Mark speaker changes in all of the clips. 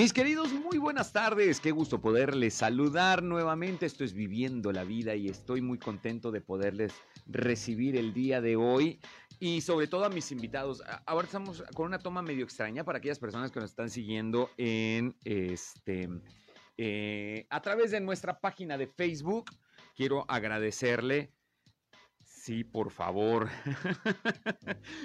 Speaker 1: Mis queridos, muy buenas tardes. Qué gusto poderles saludar nuevamente. Esto es Viviendo la Vida y estoy muy contento de poderles recibir el día de hoy y sobre todo a mis invitados. Ahora estamos con una toma medio extraña para aquellas personas que nos están siguiendo en este eh, a través de nuestra página de Facebook. Quiero agradecerle. Sí, por favor.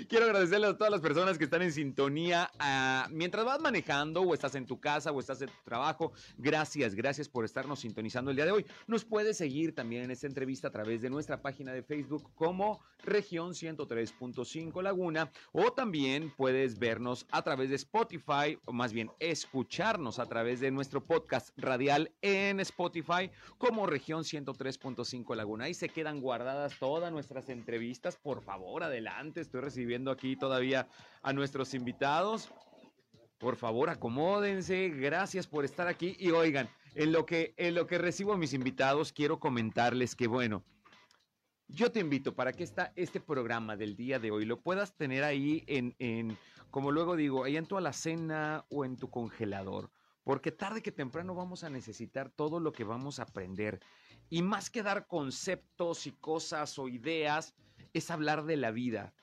Speaker 1: Quiero agradecerle a todas las personas que están en sintonía. ah, mientras vas manejando o estás en tu casa o estás en tu trabajo, gracias, gracias por estarnos sintonizando el día de hoy. Nos puedes seguir también en esta entrevista a través de nuestra página de Facebook como región 103.5 Laguna o también puedes vernos a través de Spotify o más bien escucharnos a través de nuestro podcast radial en Spotify como región 103.5 Laguna. Ahí se quedan guardadas todas nuestras entrevistas. Por favor, adelante. Estoy recibiendo aquí todavía a nuestros invitados. Por favor, acomódense. Gracias por estar aquí. Y oigan, en lo que, en lo que recibo a mis invitados, quiero comentarles que, bueno, yo te invito para que esta, este programa del día de hoy lo puedas tener ahí en, en, como luego digo, ahí en tu alacena o en tu congelador. Porque tarde que temprano vamos a necesitar todo lo que vamos a aprender. Y más que dar conceptos y cosas o ideas, es hablar de la vida.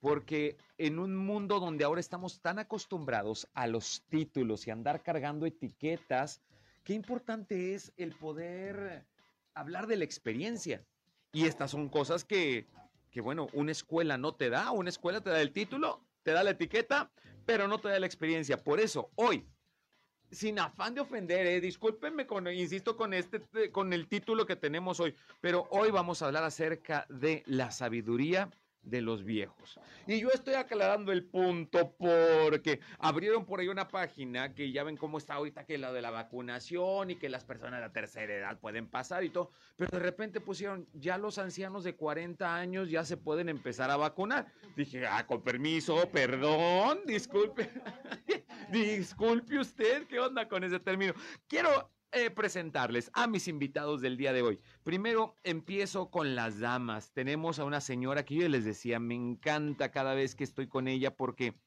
Speaker 1: Porque en un mundo donde ahora estamos tan acostumbrados a los títulos y andar cargando etiquetas, qué importante es el poder hablar de la experiencia. Y estas son cosas que, que, bueno, una escuela no te da. Una escuela te da el título, te da la etiqueta, pero no te da la experiencia. Por eso, hoy, sin afán de ofender, eh, discúlpenme con, insisto, con este, con el título que tenemos hoy, pero hoy vamos a hablar acerca de la sabiduría de los viejos. Y yo estoy aclarando el punto porque abrieron por ahí una página que ya ven cómo está ahorita que la de la vacunación y que las personas de la tercera edad pueden pasar y todo, pero de repente pusieron ya los ancianos de 40 años ya se pueden empezar a vacunar. Dije, ah, con permiso, perdón, disculpe. Disculpe usted, ¿qué onda con ese término? Quiero eh, presentarles a mis invitados del día de hoy. Primero empiezo con las damas. Tenemos a una señora que yo les decía, me encanta cada vez que estoy con ella porque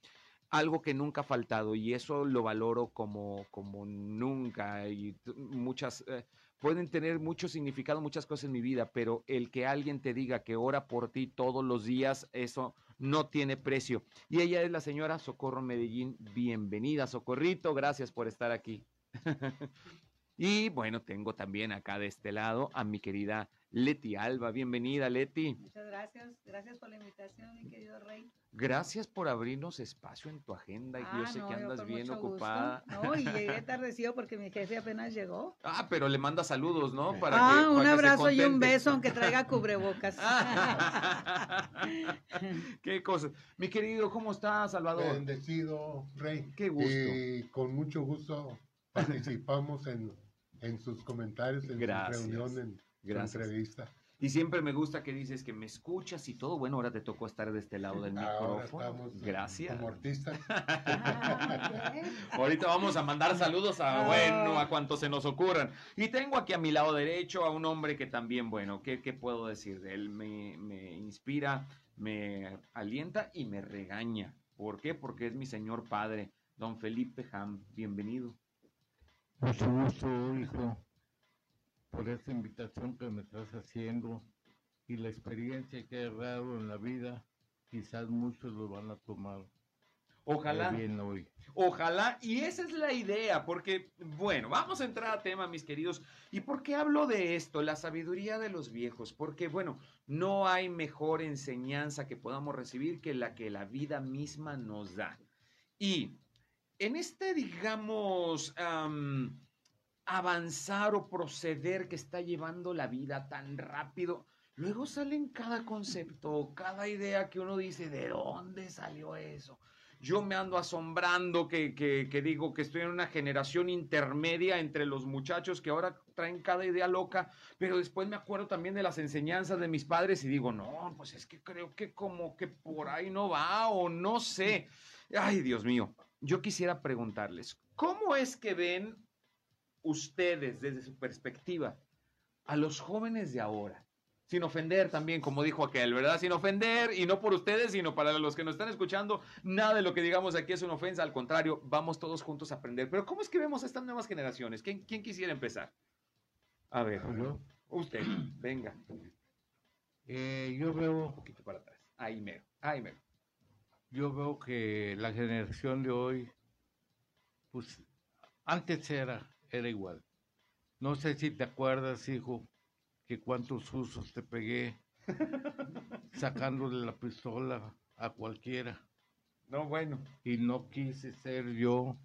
Speaker 1: algo que nunca ha faltado y eso lo valoro como, como nunca y muchas... eh, pueden tener mucho significado, muchas cosas en mi vida, pero el que alguien te diga que ora por ti todos los días, eso no tiene precio. Y ella es la señora Socorro Medellín. Bienvenida, Socorrito. Gracias por estar aquí. y bueno, tengo también acá de este lado a mi querida Leti Alba. Bienvenida, Leti.
Speaker 2: Muchas gracias, gracias por la invitación, mi querido Rey.
Speaker 1: Gracias por abrirnos espacio en tu agenda. y yo
Speaker 2: Ah,
Speaker 1: sé
Speaker 2: no,
Speaker 1: que andas bien
Speaker 2: gusto.
Speaker 1: ocupada.
Speaker 2: No, y llegué tardecido porque mi jefe apenas llegó.
Speaker 1: Ah, pero le manda saludos, ¿no? Para
Speaker 2: ah,
Speaker 1: que- para
Speaker 2: un
Speaker 1: que se
Speaker 2: abrazo y un beso, aunque traiga cubrebocas.
Speaker 1: Qué cosas. Mi querido, ¿cómo estás, Salvador?
Speaker 3: Bendecido, Rey.
Speaker 1: Qué gusto.
Speaker 3: Y con mucho gusto participamos en, en sus comentarios, en
Speaker 1: Gracias.
Speaker 3: su reunión, en su
Speaker 1: Gracias.
Speaker 3: entrevista.
Speaker 1: Y siempre me gusta que dices que me escuchas y todo. Bueno, ahora te tocó estar de este lado del
Speaker 3: Ahora
Speaker 1: micrófono.
Speaker 3: estamos
Speaker 1: Gracias.
Speaker 3: como artistas.
Speaker 2: Ah.
Speaker 1: Ahorita vamos a mandar saludos a,
Speaker 2: Ah.
Speaker 1: bueno, a cuantos se nos ocurran. Y tengo aquí a mi lado derecho a un hombre que también, bueno, ¿qué, qué puedo decir de él? Me, me inspira, me alienta y me regaña. ¿Por qué? Porque es mi señor padre, don Felipe Ham. Bienvenido.
Speaker 4: Mucho gusto, hijo, por esta invitación que me estás haciendo y la experiencia que he dado en la vida. Quizás muchos lo van a tomar
Speaker 1: Ojalá.
Speaker 4: bien hoy.
Speaker 1: Ojalá, y esa es la idea, porque, bueno, vamos a entrar a tema, mis queridos. ¿Y por qué hablo de esto? La sabiduría de los viejos, porque, bueno, no hay mejor enseñanza que podamos recibir que la que la vida misma nos da. Y en este, digamos, am, avanzar o proceder que está llevando la vida tan rápido, luego salen cada concepto, cada idea que uno dice, ¿de dónde salió eso? yo me ando asombrando que, que, que digo que estoy en una generación intermedia entre los muchachos que ahora traen cada idea loca, pero después me acuerdo también de las enseñanzas de mis padres y digo, no, pues es que creo que como que por ahí no va o no sé. Ay, Dios mío, yo quisiera preguntarles, ¿cómo es que ven ustedes desde su perspectiva a los jóvenes de ahora? Sin ofender también, como dijo aquel, ¿verdad? Sin ofender, y no por ustedes, sino para los que nos están escuchando, nada de lo que digamos aquí es una ofensa, al contrario, vamos todos juntos a aprender. Pero ¿cómo es que vemos a estas nuevas generaciones? ¿Quién, quién quisiera empezar? A ver, usted, venga,
Speaker 4: eh, yo veo
Speaker 1: un poquito para atrás. Ahí mero, ahí mero.
Speaker 4: Yo veo que la generación de hoy, pues antes era, era igual. No sé si te acuerdas, hijo, que cuántos usos te pegué sacándole la pistola a cualquiera.
Speaker 1: No, bueno.
Speaker 4: Y no quise ser yo,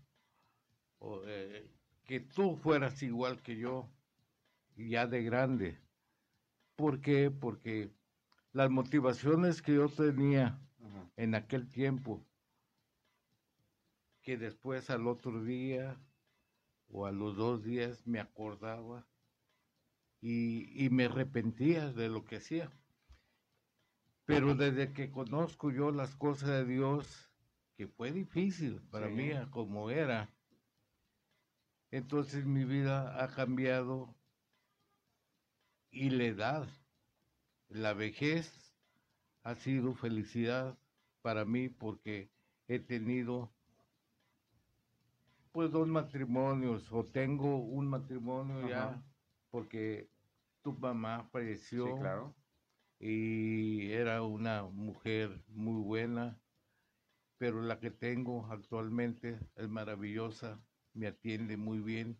Speaker 4: o, eh, que tú fueras igual que yo, ya de grande. ¿Por qué? Porque las motivaciones que yo tenía
Speaker 1: Ajá.
Speaker 4: en aquel tiempo, que después al otro día o a los dos días me acordaba y, y me arrepentía de lo que hacía. Pero desde que conozco yo las cosas de Dios, que fue difícil para
Speaker 1: Sí.
Speaker 4: mí como era, entonces mi vida ha cambiado y la edad, la vejez ha sido felicidad para mí porque he tenido pues dos matrimonios o tengo un matrimonio ya porque tu mamá falleció
Speaker 1: Sí, claro.
Speaker 4: y era una mujer muy buena, pero la que tengo actualmente es maravillosa, me atiende muy bien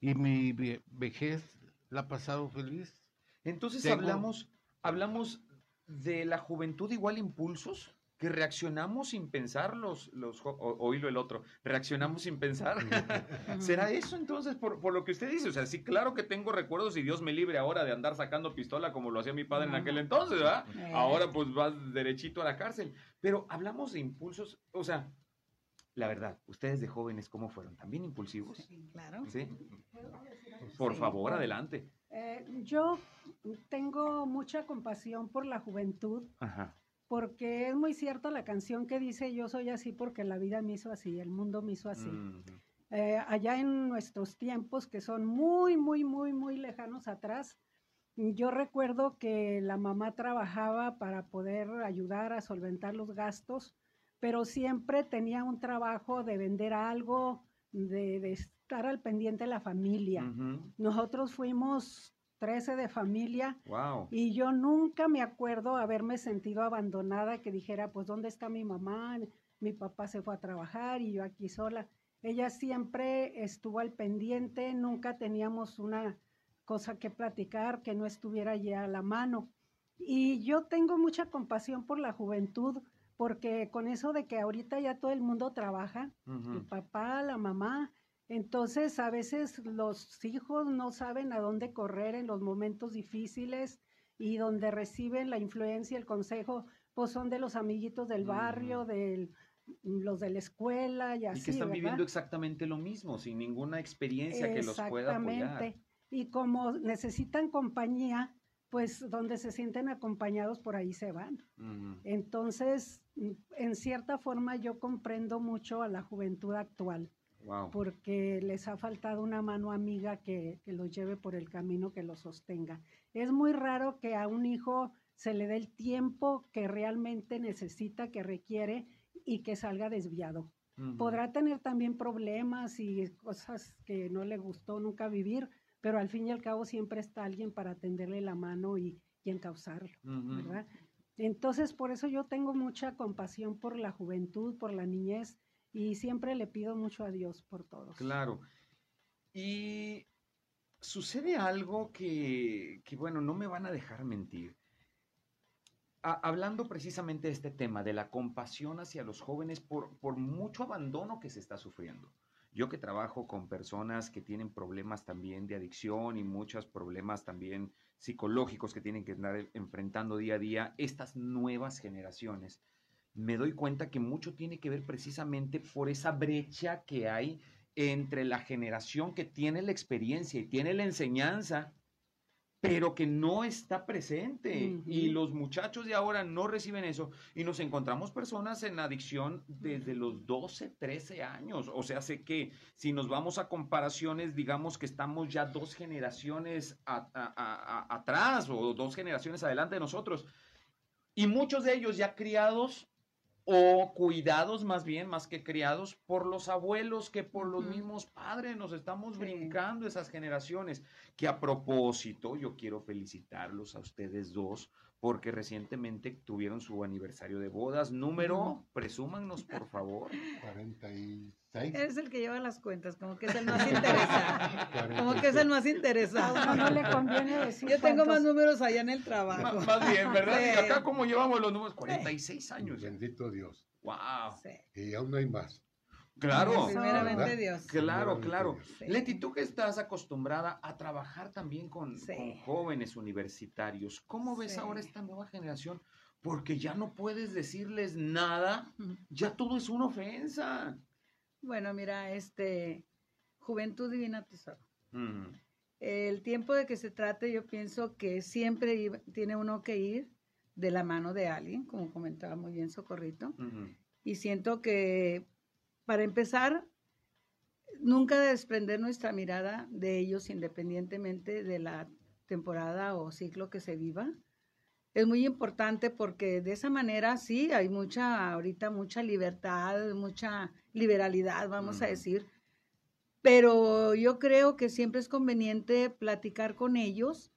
Speaker 4: y mi ve- vejez la ha pasado feliz.
Speaker 1: Entonces
Speaker 4: Tengo-
Speaker 1: hablamos, hablamos de la juventud igual impulsos, que reaccionamos sin pensar los, los o, oílo el otro, reaccionamos sin pensar. ¿Será eso entonces por, por lo que usted dice? O sea, sí, claro que tengo recuerdos y Dios me libre ahora de andar sacando pistola como lo hacía mi padre en aquel entonces, ¿verdad?
Speaker 2: Eh.
Speaker 1: Ahora pues vas derechito a la cárcel. Pero hablamos de impulsos, o sea, la verdad, ustedes de jóvenes, ¿cómo fueron? ¿También impulsivos?
Speaker 2: Sí, claro.
Speaker 1: ¿Sí? Por favor, adelante.
Speaker 5: Eh, yo tengo mucha compasión por la juventud
Speaker 1: Ajá.
Speaker 5: porque es muy cierta la canción que dice yo soy así porque la vida me hizo así, el mundo me hizo así. Eh, allá en nuestros tiempos que son muy, muy, muy, muy lejanos atrás, yo recuerdo que la mamá trabajaba para poder ayudar a solventar los gastos, pero siempre tenía un trabajo de vender algo, de, de estar al pendiente de la familia. Nosotros fuimos 13 de familia
Speaker 1: Wow.
Speaker 5: y yo nunca me acuerdo haberme sentido abandonada, que dijera, pues, ¿dónde está mi mamá? Mi papá se fue a trabajar y yo aquí sola. Ella siempre estuvo al pendiente, nunca teníamos una cosa que platicar que no estuviera ya a la mano. Y yo tengo mucha compasión por la juventud, porque con eso de que ahorita ya todo el mundo trabaja, el papá, la mamá. Entonces, a veces los hijos no saben a dónde correr en los momentos difíciles y donde reciben la influencia, el consejo, pues son de los amiguitos del barrio, de los de la escuela y
Speaker 1: Y
Speaker 5: así.
Speaker 1: que están
Speaker 5: ¿verdad?
Speaker 1: viviendo exactamente lo mismo, sin ninguna experiencia que los pueda apoyar.
Speaker 5: Exactamente. Y como necesitan compañía, pues donde se sienten acompañados, por ahí se van. Entonces, en cierta forma, yo comprendo mucho a la juventud actual.
Speaker 1: Wow.
Speaker 5: porque les ha faltado una mano amiga que, que los lleve por el camino que los sostenga. Es muy raro que a un hijo se le dé el tiempo que realmente necesita, que requiere y que salga desviado. Podrá tener también problemas y cosas que no le gustó nunca vivir, pero al fin y al cabo siempre está alguien para tenderle la mano y, y encauzarlo. ¿verdad? Entonces, por eso yo tengo mucha compasión por la juventud, por la niñez, y siempre le pido mucho a Dios por todos.
Speaker 1: Claro. Y sucede algo que, que, bueno, no me van a dejar mentir. Hablando precisamente de este tema, de la compasión hacia los jóvenes por, por mucho abandono que se está sufriendo. Yo que trabajo con personas que tienen problemas también de adicción y muchos problemas también psicológicos que tienen que andar enfrentando día a día, estas nuevas generaciones. Me doy cuenta que mucho tiene que ver precisamente por esa brecha que hay entre la generación que tiene la experiencia y tiene la enseñanza, pero que no está presente. Y los muchachos de ahora no reciben eso. Y nos encontramos personas en adicción desde los 12, 13 años. O sea, sé que si nos vamos a comparaciones, digamos que estamos ya dos generaciones a- a- a- a- atrás o dos generaciones adelante de nosotros. Y muchos de ellos ya criados o cuidados más bien, más que criados, por los abuelos que por los mismos padres. Nos estamos
Speaker 2: Sí.
Speaker 1: brincando esas generaciones. Que a propósito, yo quiero felicitarlos a ustedes dos porque recientemente tuvieron su aniversario de bodas. Número, presúmanos, por favor.
Speaker 3: 46.
Speaker 2: Es el que lleva las cuentas, como que es el más interesado. Como que es el más
Speaker 5: A
Speaker 2: interesado.
Speaker 5: uno no le conviene decir
Speaker 2: Yo tengo más
Speaker 5: cuántos-
Speaker 2: números allá en el trabajo.
Speaker 1: más bien, ¿verdad? Y
Speaker 2: Sí.
Speaker 1: acá como llevamos los números, 46 años. ya.
Speaker 3: Bendito Dios.
Speaker 1: Wow.
Speaker 2: Sí.
Speaker 3: Y aún no hay más.
Speaker 1: Claro.
Speaker 2: Primeramente
Speaker 3: ¿verdad?
Speaker 2: Dios.
Speaker 1: Claro, claro.
Speaker 2: Sí.
Speaker 1: Leti, tú que estás acostumbrada a trabajar también con,
Speaker 2: Sí.
Speaker 1: con jóvenes universitarios, ¿cómo ves
Speaker 2: Sí.
Speaker 1: ahora esta nueva generación? Porque ya no puedes decirles nada, ya todo es una ofensa.
Speaker 2: Bueno, mira, este, juventud divina tesoro.
Speaker 1: Ujú,
Speaker 2: El tiempo de que se trate, yo pienso que siempre iba- tiene uno que ir de la mano de alguien, como comentaba muy bien Socorrito. Y siento que, para empezar, nunca desprender nuestra mirada de ellos independientemente de la temporada o ciclo que se viva. Es muy importante porque de esa manera sí hay mucha, ahorita mucha libertad, mucha liberalidad, vamos a decir. Pero yo creo que siempre es conveniente platicar con ellos.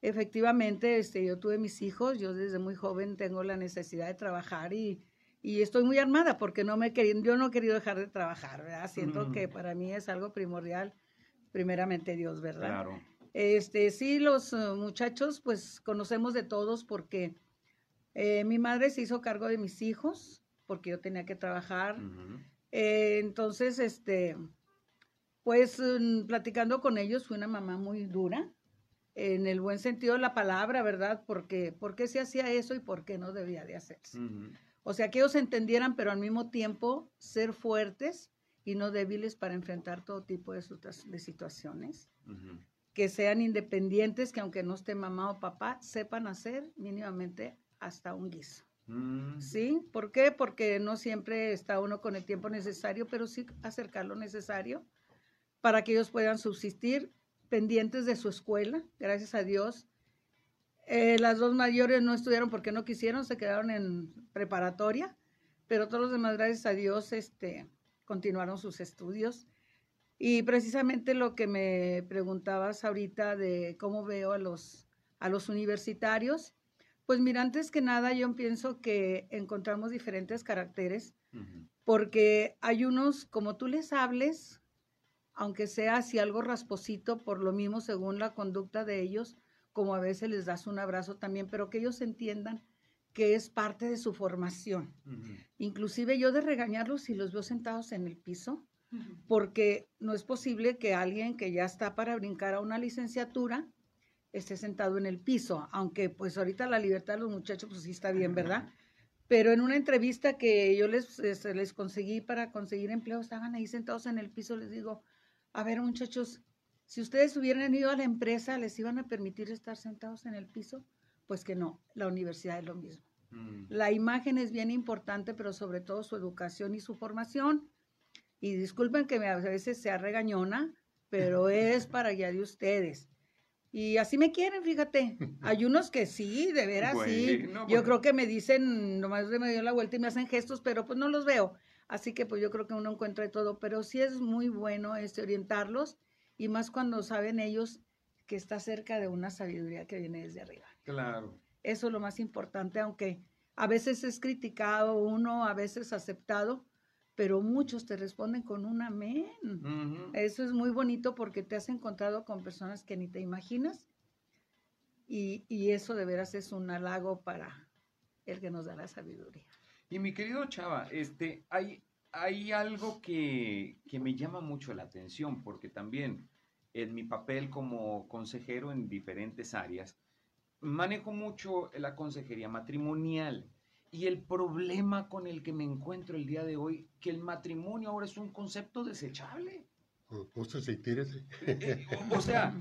Speaker 2: Efectivamente, este, yo tuve mis hijos, yo desde muy joven tengo la necesidad de trabajar y, y estoy muy armada porque no me querido, yo no he querido dejar de trabajar, ¿verdad? Siento que para mí es algo primordial, primeramente Dios, ¿verdad?
Speaker 1: Claro.
Speaker 2: Este, sí, los eh, muchachos, pues conocemos de todos porque eh, mi madre se hizo cargo de mis hijos porque yo tenía que trabajar. Eh, entonces, este, pues mm, platicando con ellos fue una mamá muy dura, en el buen sentido de la palabra, ¿verdad? Porque, ¿por qué se hacía eso y por qué no debía de hacerse? O sea, que ellos entendieran, pero al mismo tiempo ser fuertes y no débiles para enfrentar todo tipo de, situa- de situaciones que sean independientes, que aunque no esté mamá o papá, sepan hacer mínimamente hasta un guiso.
Speaker 1: Mm,
Speaker 2: ¿Sí? ¿Por qué? Porque no siempre está uno con el tiempo necesario, pero sí acercar lo necesario para que ellos puedan subsistir pendientes de su escuela, gracias a Dios. Eh, las dos mayores no estudiaron porque no quisieron, se quedaron en preparatoria, pero todos los demás, gracias a Dios, este, continuaron sus estudios. Y precisamente lo que me preguntabas ahorita de cómo veo a los, a los universitarios, pues mira, antes que nada yo pienso que encontramos diferentes caracteres porque hay unos, como tú les hables, aunque sea así algo rasposito, por lo mismo según la conducta de ellos, como a veces les das un abrazo también, pero que ellos entiendan que es parte de su formación.
Speaker 1: Ujú.
Speaker 2: Inclusive yo de regañarlos si los veo sentados en el piso, porque no es posible que alguien que ya está para brincar a una licenciatura esté sentado en el piso, aunque pues ahorita la libertad de los muchachos pues sí está bien, ¿verdad? Pero en una entrevista que yo les, les conseguí para conseguir empleo, estaban ahí sentados en el piso, les digo, a ver muchachos, si ustedes hubieran ido a la empresa, ¿les iban a permitir estar sentados en el piso? Pues que no, la universidad es lo mismo.
Speaker 1: Mm,
Speaker 2: La imagen es bien importante, pero sobre todo su educación y su formación. Y disculpen que a veces sea regañona, pero es para guía de ustedes. Y así me quieren, fíjate. Hay unos que sí, de veras sí.
Speaker 1: Bueno,
Speaker 2: Yo creo que me dicen, nomás me dio la vuelta y me hacen gestos, pero pues no los veo. Así que pues yo creo que uno encuentra de todo, pero sí es muy bueno este orientarlos y más cuando saben ellos que está cerca de una sabiduría que viene desde arriba.
Speaker 1: Claro.
Speaker 2: Eso es lo más importante, aunque a veces es criticado uno, a veces aceptado, pero muchos te responden con un amén. Eso es muy bonito porque te has encontrado con personas que ni te imaginas y, y eso de veras es un halago para el que nos da la sabiduría.
Speaker 1: Y mi querido Chava, este, hay, hay algo que, que me llama mucho la atención, porque también en mi papel como consejero en diferentes áreas, manejo mucho la consejería matrimonial. Y el problema con el que me encuentro el día de hoy, que el matrimonio ahora es un concepto desechable.
Speaker 3: Úsese y tírese.
Speaker 1: Eh, o, o sea,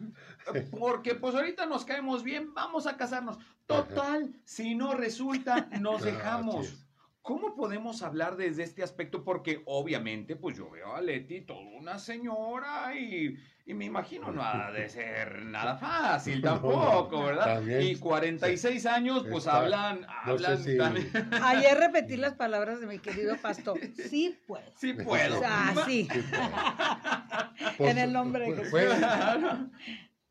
Speaker 1: porque pues ahorita nos caemos bien, vamos a casarnos. Total, si no resulta, nos
Speaker 3: Ah,
Speaker 1: dejamos.
Speaker 3: es.
Speaker 1: ¿Cómo podemos hablar desde este aspecto? Porque obviamente, pues yo veo a Leti toda una señora y, y me imagino no ha de ser nada fácil tampoco, ¿verdad?
Speaker 3: también.
Speaker 1: Y 46 años, pues
Speaker 3: Está-
Speaker 1: hablan,
Speaker 3: No sé
Speaker 1: hablan
Speaker 3: si-
Speaker 1: también.
Speaker 2: Ayer repetí las palabras de mi querido pastor. Sí, pues.
Speaker 1: Sí puedo.
Speaker 2: O sea, sí.
Speaker 3: Pues,
Speaker 2: En el nombre de Jesús.
Speaker 3: fue-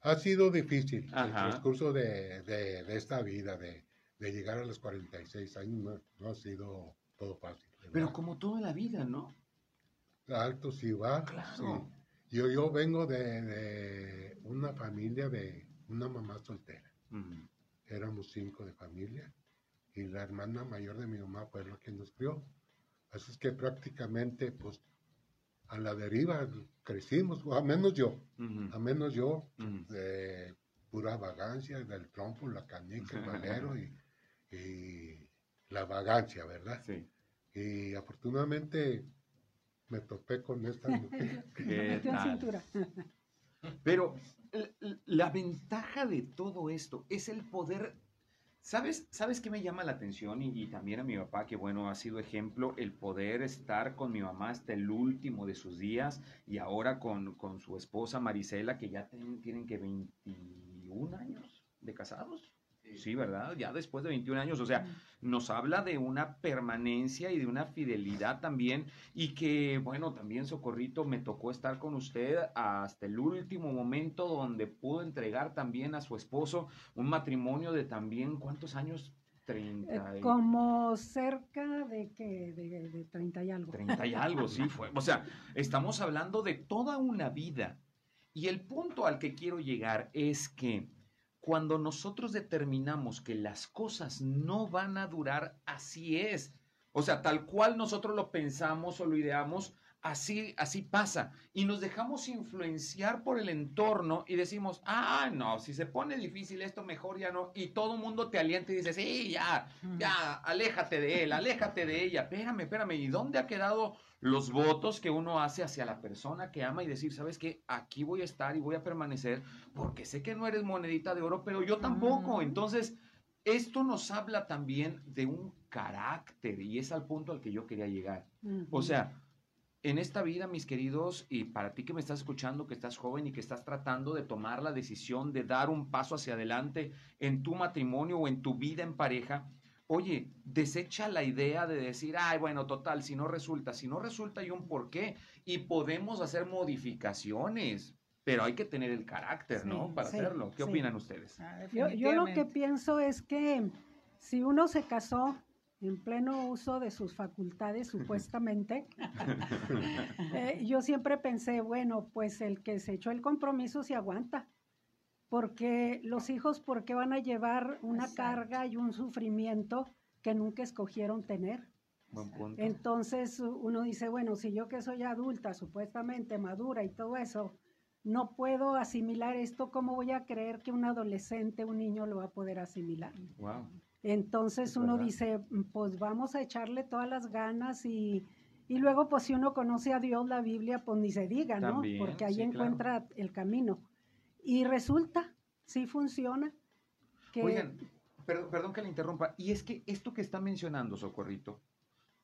Speaker 3: ha sido difícil el transcurso de, de- de esta vida, de, de llegar a los 46 años, no, no ha sido todo fácil. ¿verdad?
Speaker 1: Pero como toda la vida, ¿no?
Speaker 3: altos y bajos.
Speaker 1: Claro.
Speaker 3: sí. Yo, yo vengo de, de una familia de una mamá soltera. Éramos cinco de familia y la hermana mayor de mi mamá fue la que nos crió. Así es que prácticamente, pues, a la deriva crecimos, a menos yo, a menos yo, de pura vagancia, del trompo, la canica, el valero y, y la vagancia, ¿verdad?
Speaker 1: Sí.
Speaker 3: Y afortunadamente me topé con esta mujer.
Speaker 1: ¿Qué
Speaker 5: Metió en
Speaker 1: tal?
Speaker 5: cintura.
Speaker 1: Pero la ventaja de todo esto es el poder. ¿Sabes, ¿Sabes qué me llama la atención? Y, y también a mi papá, que bueno, ha sido ejemplo, el poder estar con mi mamá hasta el último de sus días y ahora con, con su esposa Marisela, que ya tienen, tienen que 21 años de casados. Sí, ¿verdad? Ya después de 21 años, o sea, nos habla de una permanencia y de una fidelidad también y que, bueno, también Socorrito me tocó estar con usted hasta el último momento donde pudo entregar también a su esposo un matrimonio de también, ¿cuántos años? 30
Speaker 5: Eh,
Speaker 1: y,
Speaker 5: Como cerca de que de, de 30 y algo.
Speaker 1: 30 y algo, sí fue. O sea, estamos hablando de toda una vida. Y el punto al que quiero llegar es que cuando nosotros determinamos que las cosas no van a durar, así es. O sea, tal cual nosotros lo pensamos o lo ideamos, así, así pasa. Y nos dejamos influenciar por el entorno y decimos, ah, no, si se pone difícil esto, mejor ya no. Y todo el mundo te alienta y dice, sí, ya, ya, aléjate de él, aléjate de ella. Espérame, espérame. ¿Y dónde ha quedado los votos que uno hace hacia la persona que ama y decir, sabes qué, aquí voy a estar y voy a permanecer porque sé que no eres monedita de oro, pero yo tampoco. Entonces, esto nos habla también de un carácter y es al punto al que yo quería llegar. O sea, en esta vida, mis queridos, y para ti que me estás escuchando, que estás joven y que estás tratando de tomar la decisión de dar un paso hacia adelante en tu matrimonio o en tu vida en pareja, oye, desecha la idea de decir, ay, bueno, total, si no resulta, si no resulta hay un porqué y podemos hacer modificaciones, pero hay que tener el carácter, ¿no?
Speaker 2: Sí,
Speaker 1: Para
Speaker 5: sí,
Speaker 1: hacerlo. ¿Qué
Speaker 5: sí.
Speaker 1: opinan ustedes?
Speaker 2: Ah,
Speaker 5: Yo, yo lo que pienso es que si uno se casó en pleno uso de sus facultades, supuestamente, eh, yo siempre pensé, bueno, pues el que se echó el compromiso se aguanta, porque los hijos, ¿por qué van a llevar una
Speaker 2: Exacto.
Speaker 5: carga y un sufrimiento que nunca escogieron tener?
Speaker 1: Buen punto.
Speaker 5: Entonces uno dice, bueno, si yo que soy adulta, supuestamente madura y todo eso, no puedo asimilar esto, ¿cómo voy a creer que un adolescente, un niño lo va a poder asimilar?
Speaker 1: Wow.
Speaker 5: Entonces
Speaker 1: Es
Speaker 5: uno
Speaker 1: verdad.
Speaker 5: dice, "Mm, pues vamos a echarle todas las ganas y, y luego pues si uno conoce a Dios, la Biblia, pues ni se diga, ¿no?
Speaker 1: También,
Speaker 5: Porque ahí
Speaker 1: sí, claro.
Speaker 5: encuentra el camino. Y resulta, sí funciona. Que,
Speaker 1: Oigan, perdón, perdón que le interrumpa. Y es que esto que está mencionando, Socorrito,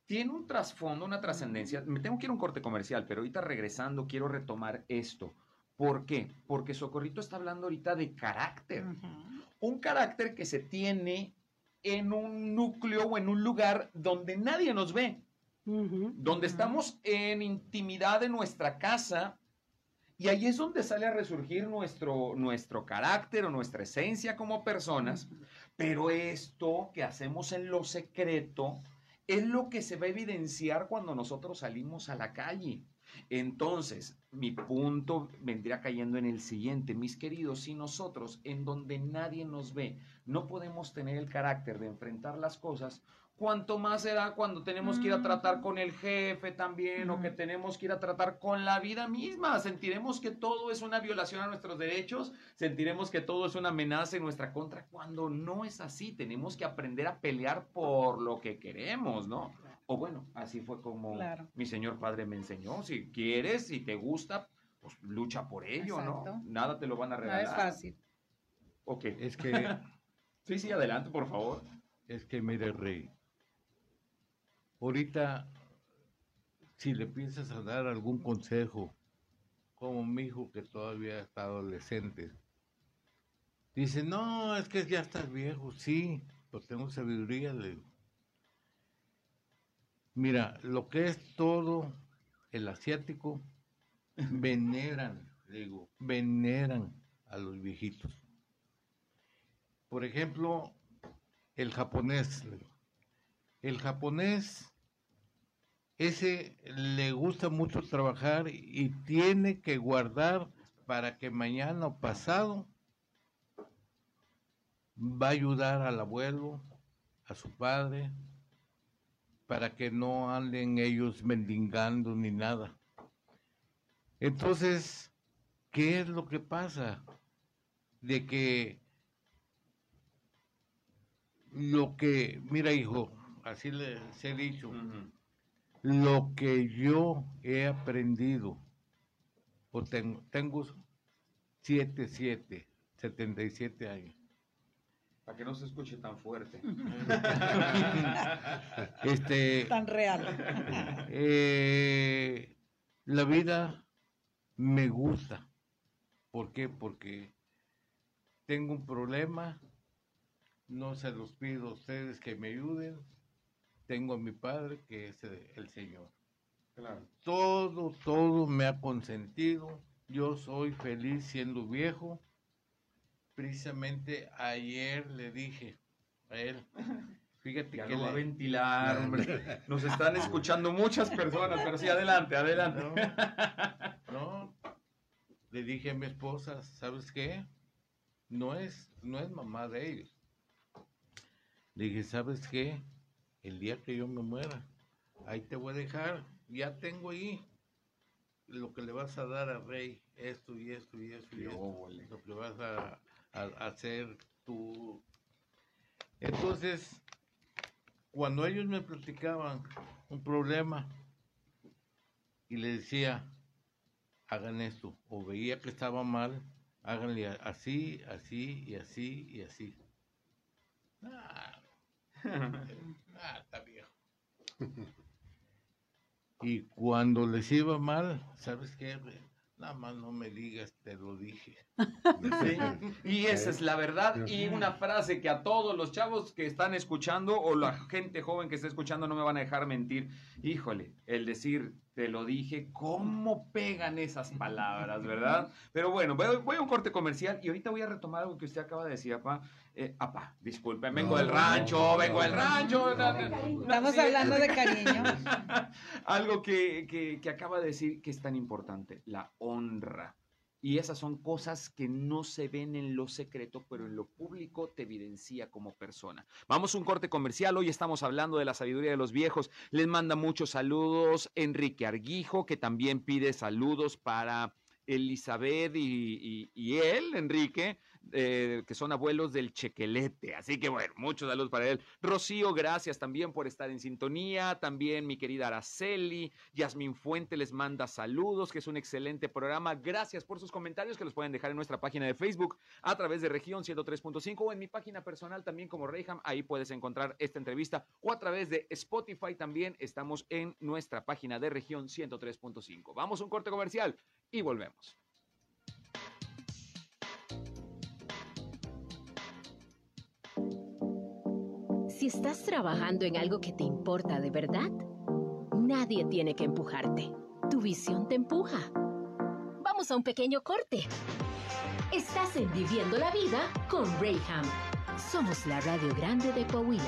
Speaker 1: tiene un trasfondo, una trascendencia. Me tengo que ir a un corte comercial, pero ahorita regresando quiero retomar esto. ¿Por qué? Porque Socorrito está hablando ahorita de carácter. Un carácter que se tiene en un núcleo o en un lugar donde nadie nos ve, donde estamos en intimidad de nuestra casa. Y ahí es donde sale a resurgir nuestro, nuestro carácter o nuestra esencia como personas. Pero esto que hacemos en lo secreto es lo que se va a evidenciar cuando nosotros salimos a la calle. Entonces, mi punto vendría cayendo en el siguiente, mis queridos, si nosotros en donde nadie nos ve no podemos tener el carácter de enfrentar las cosas, cuanto más será cuando tenemos que ir a tratar
Speaker 2: Ujú.
Speaker 1: con el jefe también o que tenemos que ir a tratar con la vida misma. Sentiremos que todo es una violación a nuestros derechos, sentiremos que todo es una amenaza en nuestra contra cuando no es así. Tenemos que aprender a pelear por lo que queremos, ¿no? O bueno, así fue como
Speaker 2: Claro.
Speaker 1: mi señor padre me enseñó. Si quieres, si te gusta, pues lucha por ello,
Speaker 2: Exacto.
Speaker 1: ¿no? Nada te lo van a
Speaker 2: No
Speaker 1: regalar.
Speaker 2: es fácil.
Speaker 1: Ok.
Speaker 4: Es que,
Speaker 1: Sí, sí, adelante, por favor.
Speaker 4: es que mire, Rey. Ahorita, si le piensas a dar algún consejo, como mi hijo que todavía está adolescente, dice, no, es que ya estás viejo, sí, pues tengo sabiduría, le digo. Mira, lo que es todo el asiático, veneran, digo, veneran a los viejitos. Por ejemplo, el japonés. El japonés, ese le gusta mucho trabajar y tiene que guardar para que mañana o pasado va a ayudar al abuelo, a su padre, para que no anden ellos mendigando ni nada. Entonces, ¿qué es lo que pasa? De que lo que, mira hijo, así les he dicho, lo que yo he aprendido, o tengo, tengo 7, 7, 77 años.
Speaker 1: Para que no se escuche tan fuerte.
Speaker 4: Este,
Speaker 2: Tan real.
Speaker 4: eh, la vida me gusta. ¿Por qué? Porque tengo un problema, no se los pido a ustedes que me ayuden. Tengo a mi padre que es eh, el Señor.
Speaker 1: Claro.
Speaker 4: Todo, todo me ha consentido. Yo soy feliz siendo viejo. Precisamente ayer le dije a él, fíjate
Speaker 1: Ya
Speaker 4: que
Speaker 1: no va a
Speaker 4: le-
Speaker 1: ventilar, hombre. Nos están escuchando muchas personas, pero sí, adelante, adelante.
Speaker 4: No, no. Le dije a mi esposa, ¿sabes qué? No es, no es mamá de ellos. Le dije, ¿sabes qué? El día que yo me muera, ahí te voy a dejar, ya tengo ahí lo que le vas a dar al rey, esto y esto y esto y esto, lo que vas a, a- a hacer tú. Entonces, cuando ellos me platicaban un problema y le decía, hagan esto, o veía que estaba mal, háganle a- así, así y así y así. Ah, ah, está viejo. Y cuando les iba mal, ¿sabes qué? Nada más no me digas, te lo dije.
Speaker 1: Sí, y esa es la verdad. Y una frase que a todos los chavos que están escuchando o la gente joven que está escuchando no me van a dejar mentir. Híjole, el decir te lo dije, ¿cómo pegan esas palabras, verdad? Pero bueno, voy, voy a un corte comercial y ahorita voy a retomar algo que usted acaba de decir, apá. Eh, apá, disculpe, vengo
Speaker 3: No,
Speaker 1: del rancho,
Speaker 3: no,
Speaker 1: vengo del rancho.
Speaker 3: no,
Speaker 2: Estamos hablando de cariño.
Speaker 1: Algo que, que- que acaba de decir que es tan importante, la honra. Y esas son cosas que no se ven en lo secreto, pero en lo público te evidencia como persona. Vamos a un corte comercial. Hoy estamos hablando de la sabiduría de los viejos. Les manda muchos saludos Enrique Arguijo, que también pide saludos para Elizabeth y, y- y él, Enrique, eh, que son abuelos del Chequelete. Así que bueno, muchos saludos para él. Rocío, gracias también por estar en sintonía. También mi querida Araceli. Yasmín Fuente les manda saludos, que es un excelente programa. Gracias por sus comentarios que los pueden dejar en nuestra página de Facebook a través de región 103.5 o en mi página personal también como Reyham. Ahí puedes encontrar esta entrevista o a través de Spotify también estamos en nuestra página de región 103.5. Vamos a un corte comercial y volvemos.
Speaker 6: Estás trabajando en algo que te importa de verdad, nadie tiene que empujarte. Tu visión te empuja. Vamos a un pequeño corte. Estás en Viviendo la Vida con Rayham. Somos la Radio Grande de Coahuila.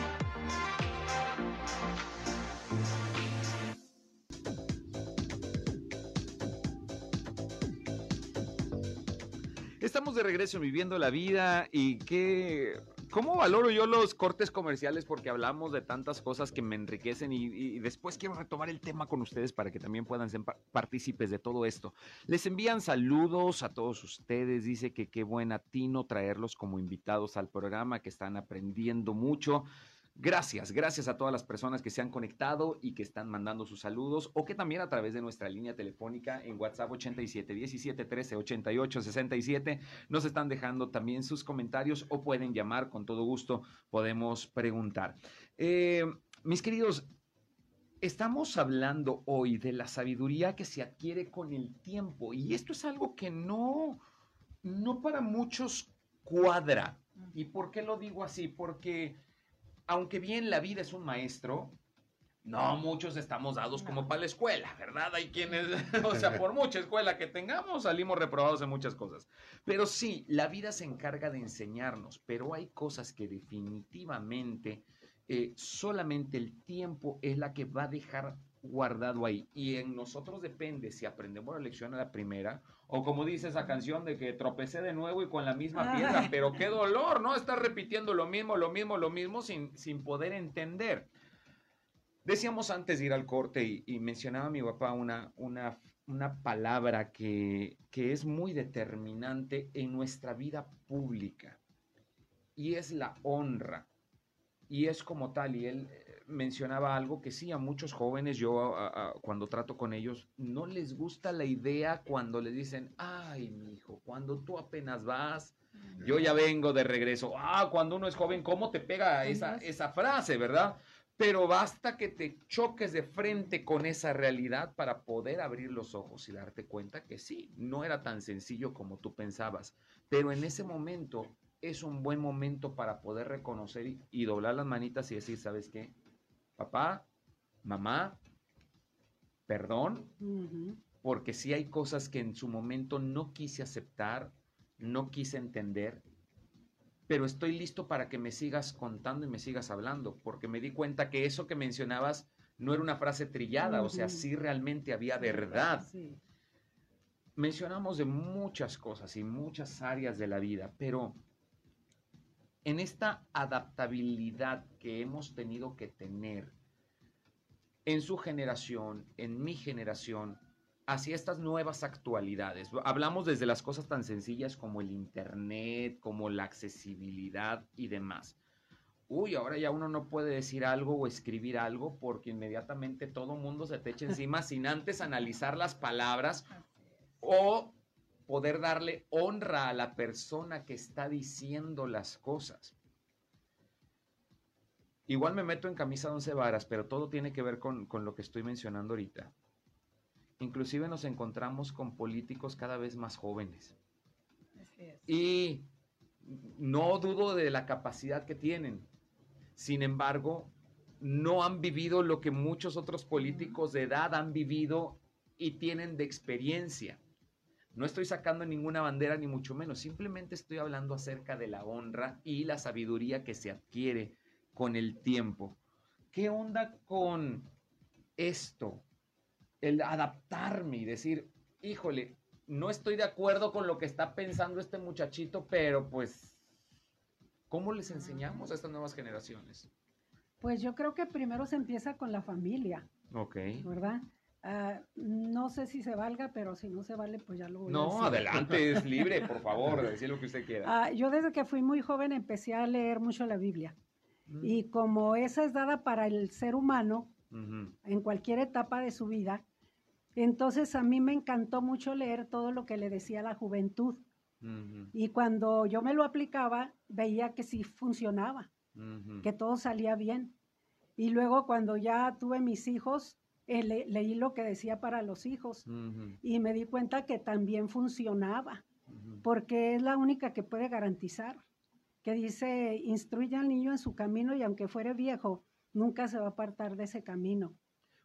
Speaker 1: Estamos de regreso en viviendo la vida y qué, ¿Cómo valoro yo los cortes comerciales? Porque hablamos de tantas cosas que me enriquecen y, después quiero retomar el tema con ustedes para que también puedan ser partícipes de todo esto. Les envían saludos a todos ustedes. Dice que qué buen atino traerlos como invitados al programa, que están aprendiendo mucho. Gracias, gracias a todas las personas que se han conectado y que están mandando sus saludos o que también a través de nuestra línea telefónica en WhatsApp 87 17 13 88 67 nos están dejando también sus comentarios o pueden llamar con todo gusto, podemos preguntar. Eh, mis queridos, estamos hablando hoy de la sabiduría que se adquiere con el tiempo y esto es algo que no, no para muchos cuadra. ¿Y por qué lo digo así? Porque aunque bien la vida es un maestro, no muchos estamos dados como para la escuela, ¿verdad? Hay quienes, o sea, por mucha escuela que tengamos, salimos reprobados en muchas cosas. Pero sí, la vida se encarga de enseñarnos, pero hay cosas que definitivamente eh, solamente el tiempo es la que va a dejar guardado ahí. Y en nosotros depende si aprendemos la lección a la primera o como dice esa canción de que tropecé de nuevo y con la misma piedra, pero qué dolor, ¿no? Estar repitiendo lo mismo, lo mismo, lo mismo sin, sin poder entender. Decíamos antes de ir al corte y, mencionaba a mi papá una, una, una palabra que, que es muy determinante en nuestra vida pública y es la honra. Y es como tal, y él mencionaba algo que sí, a muchos jóvenes, yo cuando trato con ellos, no les gusta la idea cuando les dicen, ay, mi hijo, cuando tú apenas vas, yo ya vengo de regreso. Ah, cuando uno es joven, ¿cómo te pega esa, esa frase, verdad? Pero basta que te choques de frente con esa realidad para poder abrir los ojos y darte cuenta que sí, no era tan sencillo como tú pensabas. Pero en ese momento es un buen momento para poder reconocer y, y doblar las manitas y decir, ¿sabes qué? Papá, mamá, perdón, porque sí hay cosas que en su momento no quise aceptar, no quise entender, pero estoy listo para que me sigas contando y me sigas hablando, porque me di cuenta que eso que mencionabas no era una frase trillada, o sea, sí realmente había verdad. Mencionamos de muchas cosas y muchas áreas de la vida, pero en esta adaptabilidad que hemos tenido que tener en su generación, en mi generación, hacia estas nuevas actualidades. Hablamos desde las cosas tan sencillas como el Internet, como la accesibilidad y demás. Uy, ahora ya uno no puede decir algo o escribir algo porque inmediatamente todo mundo se te echa encima sin antes analizar las palabras o poder darle honra a la persona que está diciendo las cosas. Igual me meto en camisa de once varas, pero todo tiene que ver con, lo que estoy mencionando ahorita. Inclusive nos encontramos con políticos cada vez más jóvenes. Y no dudo de la capacidad que tienen. Sin embargo, no han vivido lo que muchos otros políticos de edad han vivido y tienen de experiencia. No estoy sacando ninguna bandera ni mucho menos, simplemente estoy hablando acerca de la honra y la sabiduría que se adquiere con el tiempo. ¿Qué onda con esto? El adaptarme y decir, híjole, no estoy de acuerdo con lo que está pensando este muchachito, pero pues, ¿cómo les enseñamos a estas nuevas generaciones?
Speaker 5: Pues yo creo que primero se empieza con la familia.
Speaker 1: Ok.
Speaker 5: ¿Verdad? Ah, no sé si se valga, pero si no se vale, pues ya lo voy
Speaker 1: no,
Speaker 5: a
Speaker 1: No, adelante, es libre, por favor, decir lo que usted quiera.
Speaker 5: Ah, yo desde que fui muy joven empecé a leer mucho la Biblia. Mm. Y como esa es dada para el ser humano, en cualquier etapa de su vida, entonces a mí me encantó mucho leer todo lo que le decía la juventud. Y cuando yo me lo aplicaba, veía que sí funcionaba, que todo salía bien. Y luego cuando ya tuve mis hijos, eh, leí lo que decía para los hijos y me di cuenta que también funcionaba, porque es la única que puede garantizar, que dice, instruye al niño en su camino y aunque fuere viejo, nunca se va a apartar de ese camino.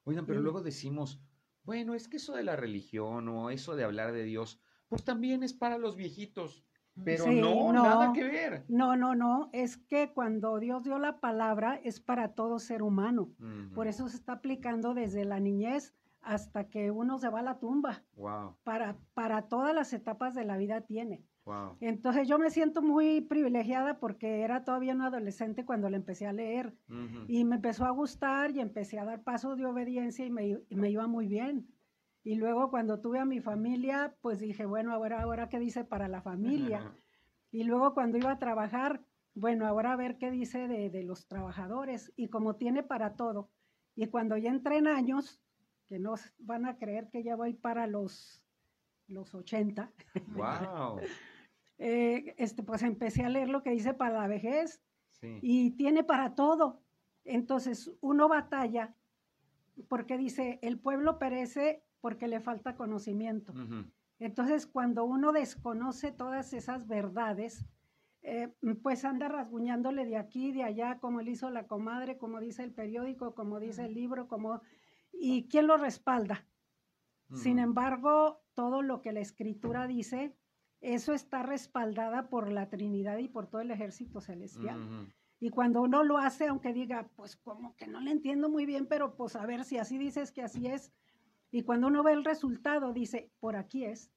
Speaker 1: Oigan, pero luego decimos, bueno, es que eso de la religión o eso de hablar de Dios, pues también es para los viejitos. Pero no, nada que ver.
Speaker 5: No, no, no. Es que cuando Dios dio la palabra es para todo ser humano. Por eso se está aplicando desde la niñez hasta que uno se va a la tumba.
Speaker 1: Wow.
Speaker 5: Para, para todas las etapas de la vida tiene.
Speaker 1: Wow.
Speaker 5: Entonces yo me siento muy privilegiada porque era todavía una adolescente cuando le empecé a leer y me empezó a gustar y empecé a dar pasos de obediencia y me, y me iba muy bien. Y luego cuando tuve a mi familia, pues dije, bueno, ahora, ahora qué dice para la familia. Y luego cuando iba a trabajar, bueno, ahora a ver qué dice de, de los trabajadores y como tiene para todo. Y cuando ya entré en años, que no van a creer que ya voy para los, los 80,
Speaker 1: Wow.
Speaker 5: eh, este, pues empecé a leer lo que dice para la vejez
Speaker 1: Sí.
Speaker 5: y tiene para todo. Entonces uno batalla porque dice, el pueblo perece porque le falta conocimiento. Entonces, cuando uno desconoce todas esas verdades, eh, pues anda rasguñándole de aquí, de allá, como le hizo la comadre, como dice el periódico, como dice el libro, como... ¿Y quién lo respalda? Sin embargo, todo lo que la escritura dice, eso está respaldada por la Trinidad y por todo el ejército celestial. Y cuando uno lo hace, aunque diga, pues como que no le entiendo muy bien, pero pues a ver si así dices que así es. Y cuando uno ve el resultado, dice, por aquí es.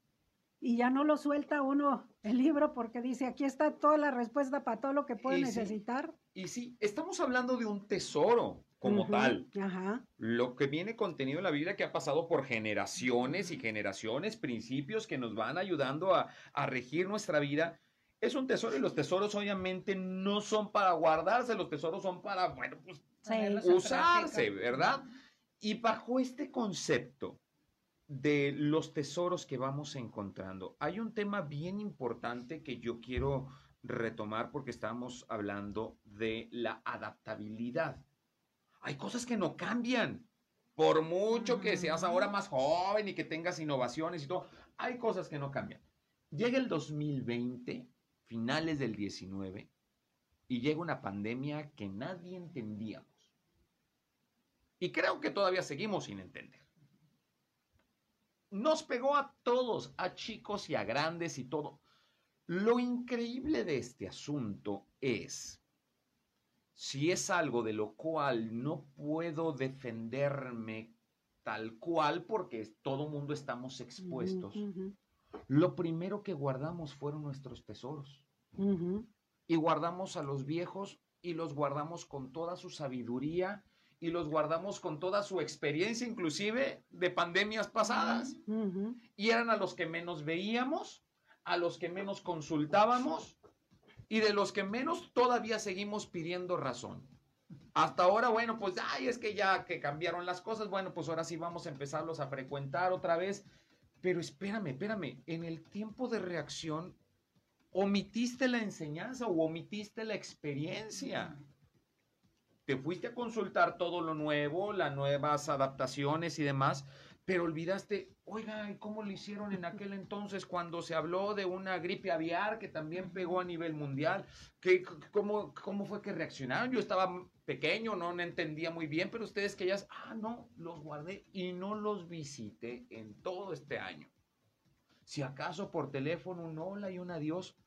Speaker 5: Y ya no lo suelta uno el libro porque dice, aquí está toda la respuesta para todo lo que puede
Speaker 1: Y sí.
Speaker 5: necesitar.
Speaker 1: Y sí, estamos hablando de un tesoro como tal.
Speaker 5: Ajá.
Speaker 1: Lo que viene contenido en la Biblia que ha pasado por generaciones y generaciones, principios que nos van ayudando a, a regir nuestra vida. Es un tesoro y los tesoros obviamente no son para guardarse, los tesoros son para, bueno, pues usarse. ¿verdad? Y bajo este concepto de los tesoros que vamos encontrando, hay un tema bien importante que yo quiero retomar porque estamos hablando de la adaptabilidad. Hay cosas que no cambian. Por mucho que seas ahora más joven y que tengas innovaciones y todo, hay cosas que no cambian. Llega el 2020, finales del 19, y llega una pandemia que nadie entendíamos. Y creo que todavía seguimos sin entender. Nos pegó a todos, a chicos y a grandes y todo. Lo increíble de este asunto es, si es algo de lo cual no puedo defenderme tal cual, porque todo mundo estamos expuestos, lo primero que guardamos fueron nuestros tesoros y guardamos a los viejos y los guardamos con toda su sabiduría y los guardamos con toda su experiencia, inclusive de pandemias pasadas. Y eran a los que menos veíamos, a los que menos consultábamos y de los que menos todavía seguimos pidiendo razón. Hasta ahora, bueno, pues, ay, es que ya que cambiaron las cosas, bueno, pues ahora sí vamos a empezarlos a frecuentar otra vez. Pero espérame, espérame, en el tiempo de reacción, omitiste la enseñanza o omitiste la experiencia. Te fuiste a consultar todo lo nuevo, las nuevas adaptaciones y demás, pero olvidaste, oiga, ¿y cómo lo hicieron en aquel entonces cuando se habló de una gripe aviar que también pegó a nivel mundial? ¿Qué, cómo, ¿Cómo fue que reaccionaron? Yo estaba pequeño, no, no entendía muy bien, pero ustedes que ya, ah, no, los guardé y no los visité en todo este año. Si acaso por teléfono un hola y un adiós,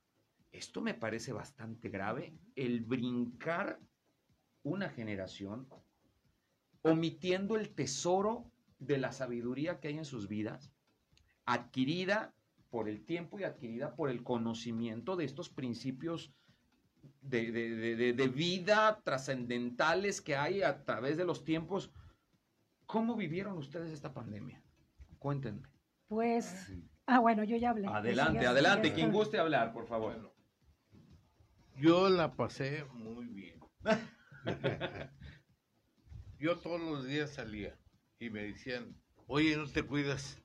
Speaker 1: esto me parece bastante grave, el brincar una generación omitiendo el tesoro de la sabiduría que hay en sus vidas, adquirida por el tiempo y adquirida por el conocimiento de estos principios de, de- de- de- de vida trascendentales que hay a través de los tiempos. ¿Cómo vivieron ustedes esta pandemia? Cuéntenme.
Speaker 5: Pues, ah, bueno, yo ya hablé.
Speaker 1: Adelante, adelante. Quien guste hablar, por favor.
Speaker 4: Yo la pasé muy bien. Yo todos los días salía y me decían, oye, no te cuidas.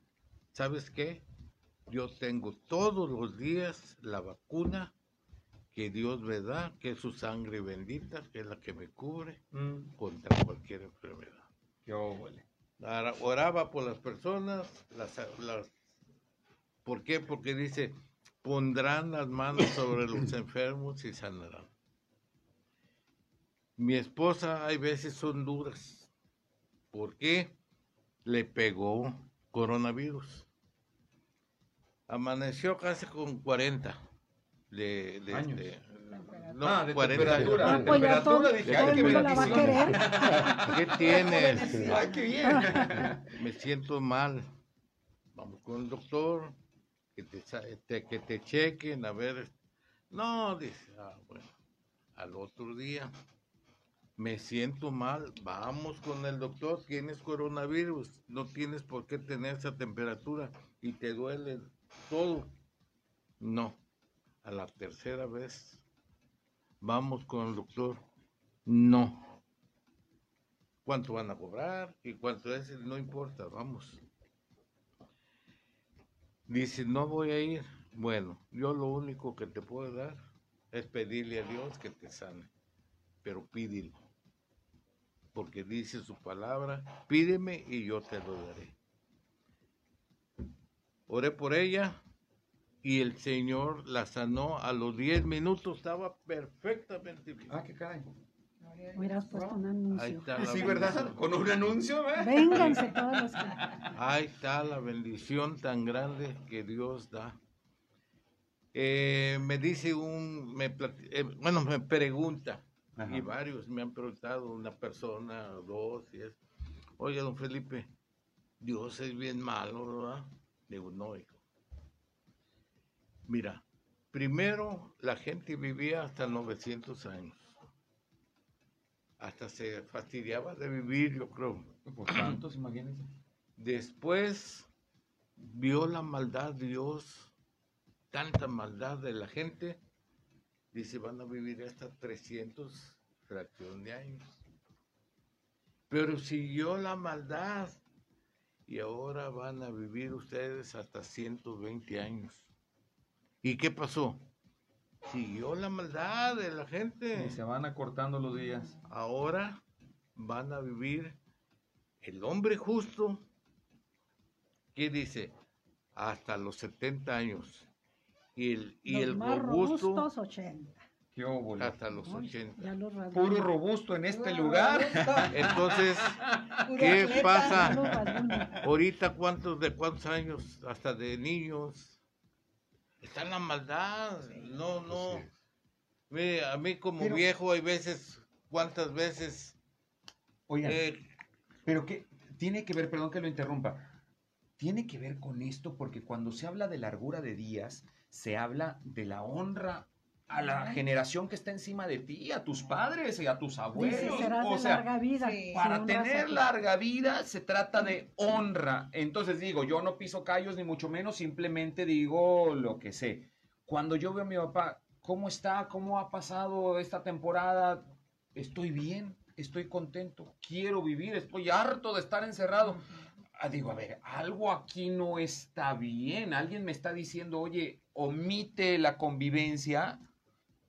Speaker 4: ¿Sabes qué? Yo tengo todos los días la vacuna que Dios me da, que es su sangre bendita, que es la que me cubre
Speaker 1: Mm,
Speaker 4: contra cualquier enfermedad.
Speaker 1: qué óvole.
Speaker 4: Ara- Oraba por las personas, las, las- ¿por qué? Porque dice, pondrán las manos sobre los enfermos y sanarán. Mi esposa hay veces son duras. ¿Por qué? Le pegó coronavirus. Amaneció casi con 40 de, de-
Speaker 1: Años.
Speaker 4: de-
Speaker 1: Ah, de
Speaker 4: 40
Speaker 1: temperatura.
Speaker 5: Ah, pues ya todo,
Speaker 1: Temperatura, dije,
Speaker 5: todo
Speaker 1: ay,
Speaker 5: el
Speaker 1: qué
Speaker 5: mundo la va a
Speaker 1: bendición.
Speaker 5: querer.
Speaker 4: ¿Qué tienes?
Speaker 1: Ay, qué bien.
Speaker 4: me siento mal. Vamos con el doctor. que te- que te chequen, a ver. No, dice, ah, bueno, al otro día me siento mal, vamos con el doctor, tienes coronavirus, no tienes por qué tener esa temperatura y te duele todo. No, a la tercera vez, vamos con el doctor, no. ¿Cuánto van a cobrar? ¿Y cuánto es? No importa, vamos. Dice, no voy a ir. Bueno, yo lo único que te puedo dar es pedirle a Dios que te sane, pero pídelo. Porque dice su palabra, pídeme y yo te lo daré. Oré por ella y el Señor la sanó a los 10 minutos, estaba perfectamente bien.
Speaker 1: Ah, qué caray.
Speaker 5: Hubieras puesto un
Speaker 4: Ahí
Speaker 5: anuncio.
Speaker 1: Sí, ¿verdad?
Speaker 4: bendición.
Speaker 1: Con un anuncio, ¿eh?
Speaker 5: Vénganse todos los que...
Speaker 4: Ahí está la bendición tan grande que Dios da. Eh, me dice un, me eh, bueno, me pregunta,
Speaker 1: Ajá.
Speaker 4: y varios me han preguntado, una persona, dos, y es, oye, don Felipe, Dios es bien malo, ¿verdad? Digo, no, hijo. Mira, primero la gente vivía hasta 900 años. Hasta se fastidiaba de vivir, yo creo.
Speaker 1: Por tantos, imagínense.
Speaker 4: Después vio la maldad Dios, tanta maldad de la gente, dice, van a vivir hasta 300 fracción de años. Pero siguió la maldad y ahora van a vivir ustedes hasta 120 años. ¿Y qué pasó? Siguió la maldad de la gente.
Speaker 1: Y se van acortando los días.
Speaker 4: Ahora van a vivir el hombre justo, que dice, hasta los 70 años. Y el, y
Speaker 5: los
Speaker 4: el
Speaker 5: más
Speaker 4: robusto
Speaker 5: robustos, 80.
Speaker 1: Qué óvole.
Speaker 4: hasta los
Speaker 5: Ay,
Speaker 4: 80.
Speaker 5: Ya los
Speaker 1: Puro robusto en este lugar.
Speaker 4: Entonces, ¿qué
Speaker 2: atleta.
Speaker 4: Pasa? Ahorita, ¿cuántos de cuántos años? Hasta de niños. Está en la maldad. No, no.
Speaker 3: Es.
Speaker 4: Mire, a mí como
Speaker 1: Pero-
Speaker 4: viejo hay veces, ¿cuántas veces?
Speaker 1: Oigan,
Speaker 4: eh,
Speaker 1: pero que tiene que ver, perdón que lo interrumpa, tiene que ver con esto porque cuando se habla de largura de días, se habla de la honra a la generación que está encima de ti, a tus padres y a tus abuelos.
Speaker 5: Dice, serás
Speaker 1: o
Speaker 5: de
Speaker 1: sea,
Speaker 5: larga vida.
Speaker 2: sí.
Speaker 5: si
Speaker 1: para tener larga vida se trata de honra. Entonces digo, yo no piso callos ni mucho menos, simplemente digo lo que sé. Cuando yo veo a mi papá, ¿cómo está? ¿Cómo ha pasado esta temporada? Estoy bien, estoy contento, quiero vivir, estoy harto de estar encerrado. Ah, digo, a ver, algo aquí no está bien. Alguien me está diciendo, oye, omite la convivencia,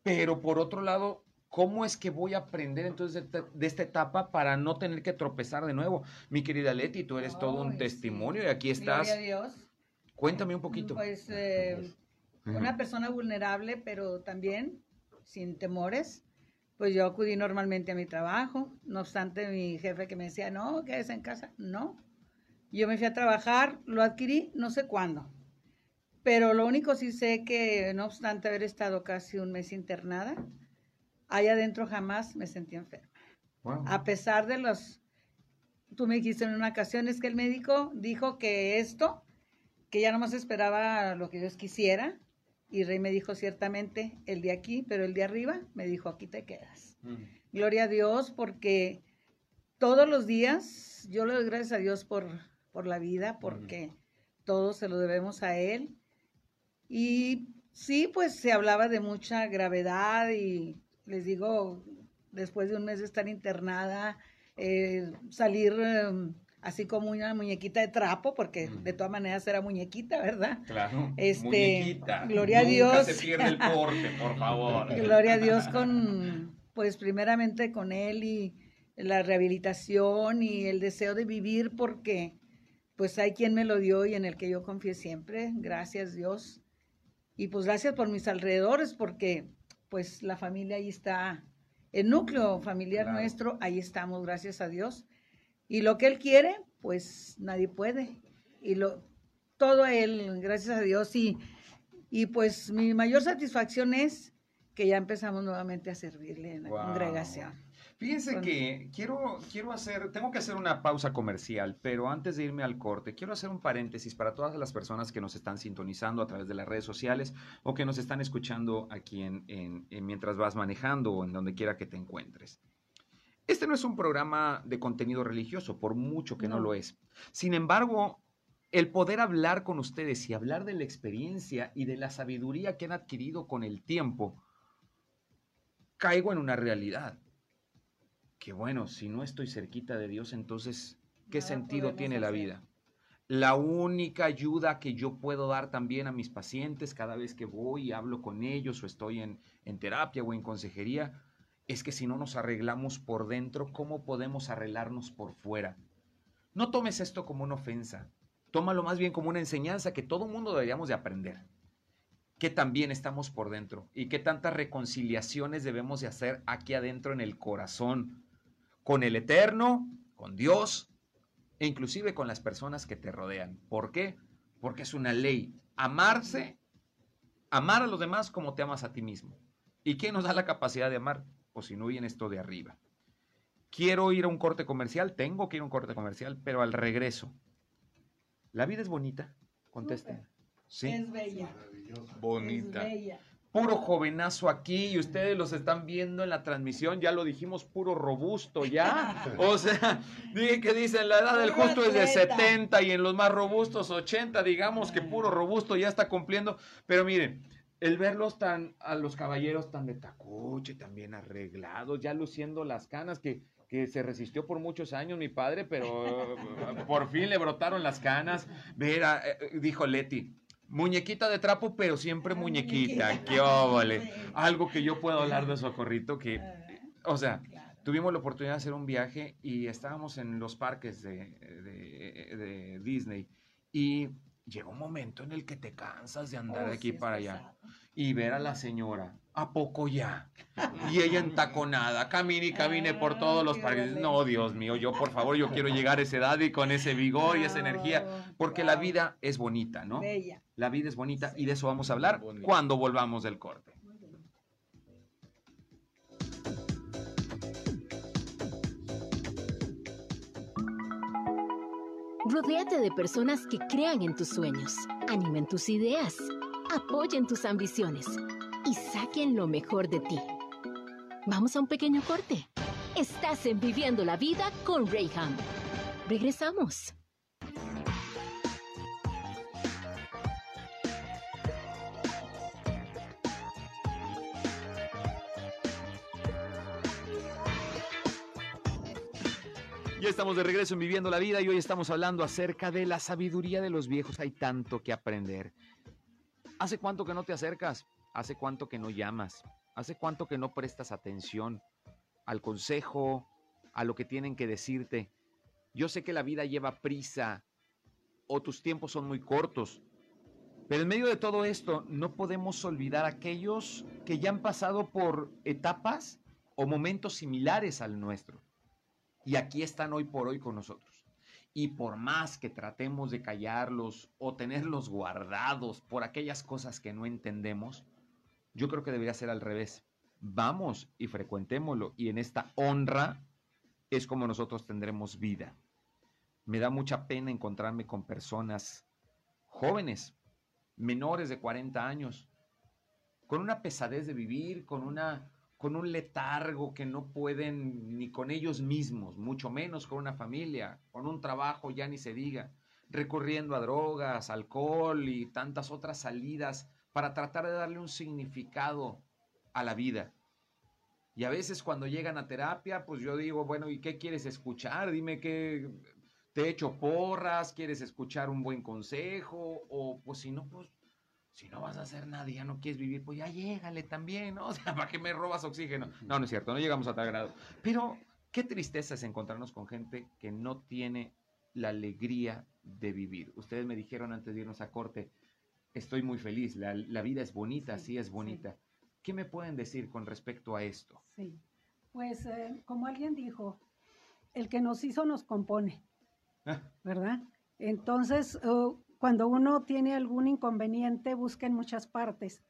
Speaker 1: pero por otro lado, ¿cómo es que voy a aprender entonces de, esta- etapa para no tener que tropezar de nuevo? Mi querida Leti, tú eres todo un
Speaker 2: sí.
Speaker 1: testimonio y aquí estás.
Speaker 2: Gloria a Dios.
Speaker 1: Cuéntame un poquito.
Speaker 2: Pues eh, una persona vulnerable, pero también sin temores. Pues yo acudí normalmente a mi trabajo. No obstante, mi jefe que me decía, no, quédese en casa. No. Yo me fui a trabajar, lo adquirí, no sé cuándo. Pero lo único sí sé que, no obstante haber estado casi un mes internada, allá adentro jamás me sentí enferma.
Speaker 1: Wow.
Speaker 2: A pesar de los, tú me dijiste en una ocasión, es que el médico dijo que esto, que ya nomás esperaba lo que Dios quisiera, y Rey me dijo ciertamente el de aquí, pero el de arriba me dijo aquí te quedas.
Speaker 1: Mm.
Speaker 2: Gloria a Dios porque todos los días yo le doy gracias a Dios por, por la vida, porque todo se lo debemos a Él. Y sí, pues se hablaba de mucha gravedad y les digo, después de un mes de estar internada, eh, salir eh, así como una muñequita de trapo, porque de todas maneras era muñequita, ¿verdad?
Speaker 1: Claro.
Speaker 2: Este,
Speaker 1: Muñequita.
Speaker 2: gloria a Dios.
Speaker 1: se pierde el porte, por favor.
Speaker 2: Gloria a Dios con, pues primeramente con Él y la rehabilitación y el deseo de vivir porque pues hay quien me lo dio y en el que yo confié siempre, gracias Dios. Y pues gracias por mis alrededores porque pues la familia ahí está, el núcleo familiar
Speaker 1: Claro.
Speaker 2: nuestro, ahí estamos, gracias a Dios. Y lo que Él quiere, pues nadie puede. Y lo, todo a Él, gracias a Dios. Y, y pues mi mayor satisfacción es que ya empezamos nuevamente a servirle en la
Speaker 1: Wow.
Speaker 2: congregación.
Speaker 1: Fíjense que quiero, quiero hacer, tengo que hacer una pausa comercial, pero antes de irme al corte, quiero hacer un paréntesis para todas las personas que nos están sintonizando a través de las redes sociales o que nos están escuchando aquí en, en- en mientras vas manejando o en donde quiera que te encuentres. Este no es un programa de contenido religioso, por mucho que no,
Speaker 2: No.
Speaker 1: lo es. Sin embargo, el poder hablar con ustedes y hablar de la experiencia y de la sabiduría que han adquirido con el tiempo, caigo en una realidad. Que bueno, si no estoy cerquita de Dios, entonces, ¿qué
Speaker 2: Nada
Speaker 1: sentido tiene la vida? La única ayuda que yo puedo dar también a mis pacientes cada vez que voy y hablo con ellos o estoy en, en terapia o en consejería, es que si no nos arreglamos por dentro, ¿cómo podemos arreglarnos por fuera? No tomes esto como una ofensa, tómalo más bien como una enseñanza que todo mundo deberíamos de aprender. Que también estamos por dentro y qué tantas reconciliaciones debemos de hacer aquí adentro en el corazón, con el Eterno, con Dios e inclusive con las personas que te rodean. ¿Por qué? Porque es una ley. Amarse, amar a los demás como te amas a ti mismo. ¿Y quién nos da la capacidad de amar? Pues si no viene esto de arriba. Quiero ir a un corte comercial, tengo que ir a un corte comercial, pero al regreso. ¿La vida es bonita? Contesten. Sí.
Speaker 2: Es bella.
Speaker 3: Maravilloso.
Speaker 4: Bonita.
Speaker 2: Es bella.
Speaker 1: Puro jovenazo aquí y ustedes los están viendo en la transmisión, ya lo dijimos, puro robusto ya. O sea, dije que dicen la edad del justo es de
Speaker 2: atleta.
Speaker 1: 70 y en los más robustos 80, digamos que puro robusto ya está cumpliendo. Pero miren, el verlos tan, a los caballeros tan de tacuche, tan bien arreglados, ya luciendo las canas que, que se resistió por muchos años mi padre, pero por fin le brotaron las canas. Ver, a- eh, dijo Leti, muñequita de trapo, pero siempre muñequita.
Speaker 2: Muñequita.
Speaker 1: ¡Qué óvole! Algo que yo puedo hablar de Socorrito, que,
Speaker 2: Ah,
Speaker 1: o sea, tuvimos la oportunidad de hacer un viaje y estábamos en los parques de, de- de Disney y llega un momento en el que te cansas de andar de aquí
Speaker 2: sí,
Speaker 1: para allá
Speaker 2: pesado.
Speaker 1: Y ver a la señora, ¿a poco ya? Y ella entaconada, camine y camine por todos los parques. No, Dios mío, yo por favor, yo quiero llegar a esa edad y con ese vigor y esa energía, porque la vida es bonita, ¿no? La vida es bonita y de eso vamos a hablar cuando volvamos del corte.
Speaker 6: Rodéate de personas que crean en tus sueños, animen tus ideas, apoyen tus ambiciones y saquen lo mejor de ti. Vamos a un pequeño corte. Estás en Viviendo la Vida con Rayham. Regresamos.
Speaker 1: Ya estamos de regreso en Viviendo la Vida y hoy estamos hablando acerca de la sabiduría de los viejos. Hay tanto que aprender. ¿Hace cuánto que no te acercas? ¿Hace cuánto que no llamas? ¿Hace cuánto que no prestas atención al consejo, a lo que tienen que decirte? Yo sé que la vida lleva prisa o tus tiempos son muy cortos, pero en medio de todo esto no podemos olvidar a aquellos que ya han pasado por etapas o momentos similares al nuestro y aquí están hoy por hoy con nosotros. Y por más que tratemos de callarlos o tenerlos guardados por aquellas cosas que no entendemos, yo creo que debería ser al revés. Vamos y frecuentémoslo y en esta honra es como nosotros tendremos vida. Me da mucha pena encontrarme con personas jóvenes, menores de 40 años, con una pesadez de vivir, con una con un letargo que no pueden ni con ellos mismos, mucho menos con una familia, con un trabajo ya ni se diga, recurriendo a drogas, alcohol y tantas otras salidas para tratar de darle un significado a la vida. Y a veces cuando llegan a terapia, pues yo digo, bueno, ¿y qué quieres escuchar? Dime que te echo porras, quieres escuchar un buen consejo, o pues si no, pues si no vas a hacer nada y ya no quieres vivir, pues ya llégale también, ¿no? O sea, ¿para qué me robas oxígeno? No, no es cierto, no llegamos a tal grado. Pero qué tristeza es encontrarnos con gente que no tiene la alegría de vivir. Ustedes me dijeron antes de irnos a corte, estoy muy feliz, la, la vida es bonita, sí,
Speaker 5: Sí,
Speaker 1: es
Speaker 5: sí.
Speaker 1: bonita. ¿Qué me pueden decir con respecto a esto?
Speaker 5: Sí. Pues eh, como alguien dijo, el que nos hizo nos compone. ¿verdad? Entonces, uh, cuando uno tiene algún inconveniente, busca en muchas partes.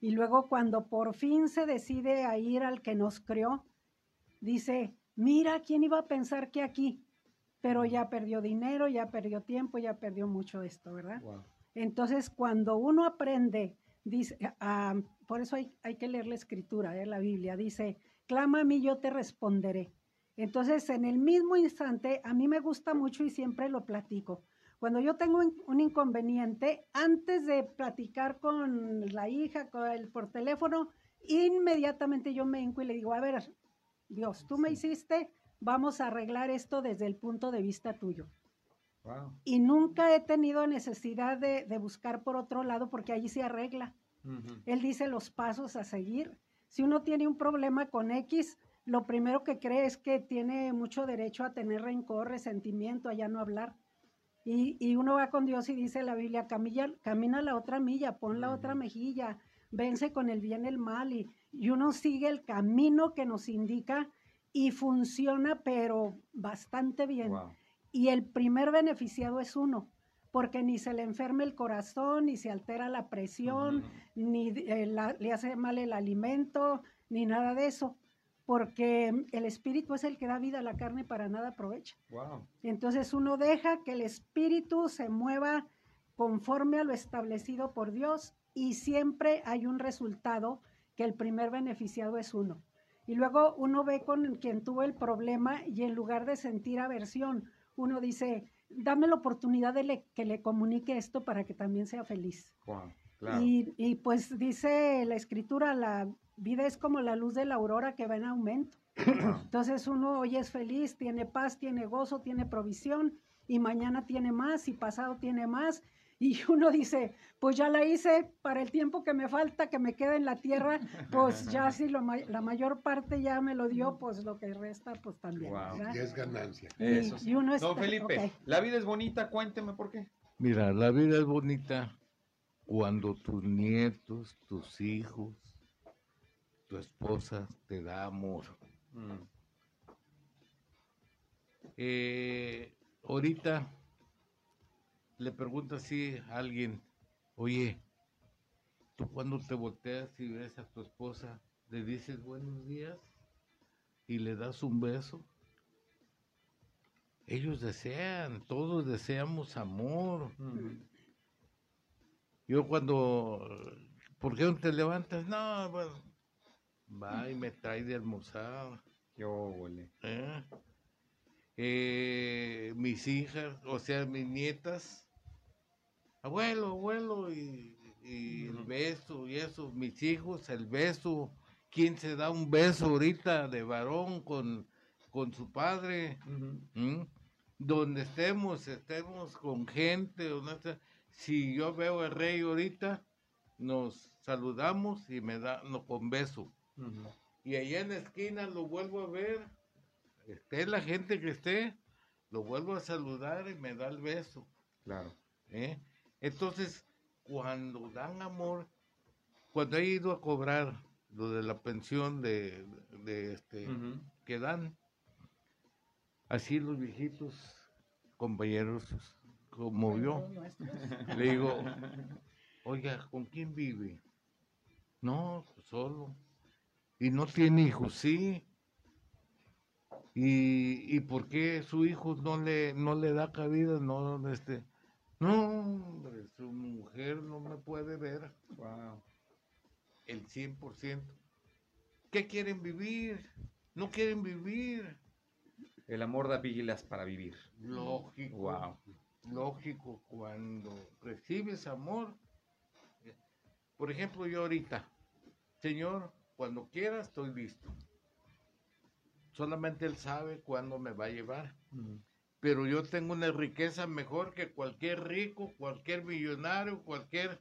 Speaker 5: Y luego cuando por fin se decide a ir al que nos creó, dice, mira, ¿quién iba a pensar que aquí? Pero ya perdió dinero, ya perdió tiempo, ya perdió mucho esto, ¿verdad? Entonces, cuando uno aprende, dice, ah, por eso hay, hay, que leer la escritura, ¿eh? la Biblia, dice, clama a mí, yo te responderé. Entonces, en el mismo instante, a mí me gusta mucho y siempre lo platico. Cuando yo tengo un inconveniente, antes de platicar con la hija con el, por teléfono, inmediatamente yo me hinco y le digo, a ver, Dios, tú me hiciste, vamos a arreglar esto desde el punto de vista tuyo. Y nunca he tenido necesidad de, buscar por otro lado porque allí se arregla. Él dice los pasos a seguir. Si uno tiene un problema con X, lo primero que cree es que tiene mucho derecho a tener rencor, resentimiento, a ya no hablar. Y, uno va con Dios y dice la Biblia, camina, camina la otra milla, pon la otra mejilla, vence con el bien el mal. Y, y uno sigue el camino que nos indica y funciona, pero bastante bien. Y el primer beneficiado es uno, porque ni se le enferma el corazón, ni se altera la presión, ni eh, le hace mal el alimento, ni nada de eso, porque el espíritu es el que da vida a la carne para nada aprovecha. Entonces uno deja que el espíritu se mueva conforme a lo establecido por Dios y siempre hay un resultado que el primer beneficiado es uno. Y luego uno ve con quien tuvo el problema y en lugar de sentir aversión, uno dice, dame la oportunidad de que le comunique esto para que también sea feliz. Y, y, pues dice la escritura, la vida es como la luz de la aurora que va en aumento. Entonces uno hoy es feliz, tiene paz, tiene gozo, tiene provisión y mañana tiene más y pasado tiene más y uno dice, pues ya la hice para el tiempo que me falta, que me queda en la tierra, pues ya si lo, la mayor parte ya me lo dio, pues lo que resta, pues también.
Speaker 3: Y es ganancia.
Speaker 1: Eso y uno Don Felipe, la vida es bonita, cuénteme por qué.
Speaker 4: Mira, la vida es bonita cuando tus nietos, tus hijos, tu esposa te da amor. Mm. Eh, ahorita le pregunta así a alguien, oye, tú cuando te volteas y ves a tu esposa, le dices buenos días y le das un beso. Ellos desean, todos deseamos amor. Yo cuando, ¿por qué no te levantas? No, bueno, va y me trae de almorzar.
Speaker 1: Yo, huele.
Speaker 4: ¿Eh? Eh, mis hijas, o sea, mis nietas, abuelo, abuelo, y, el beso y eso, mis hijos, el beso, ¿quién se da un beso ahorita de varón con, con su padre? ¿Mm? Donde estemos, estemos con gente, o no si yo veo al rey ahorita, nos saludamos y me da no, con beso. Y allá en la esquina lo vuelvo a ver, esté la gente que esté, lo vuelvo a saludar y me da el beso.
Speaker 1: Claro.
Speaker 4: ¿Eh? Entonces, cuando dan amor, cuando he ido a cobrar lo de la pensión de, este que dan, así los viejitos compañeros como yo, le digo, oiga, ¿con quién vive? No, pues solo. Y no tiene hijos, sí. ¿Y, y por qué su hijo no le, no le da cabida? No, este, no, hombre, su mujer no me puede ver. Wow. El 100%. ¿Qué quieren vivir? No quieren vivir.
Speaker 1: El amor da pilas para vivir.
Speaker 4: Lógico. Wow. Lógico, cuando recibes amor. Por ejemplo, yo ahorita, Señor, cuando quiera estoy listo. Solamente Él sabe cuándo me va a llevar pero yo tengo una riqueza mejor que cualquier rico, cualquier millonario, cualquier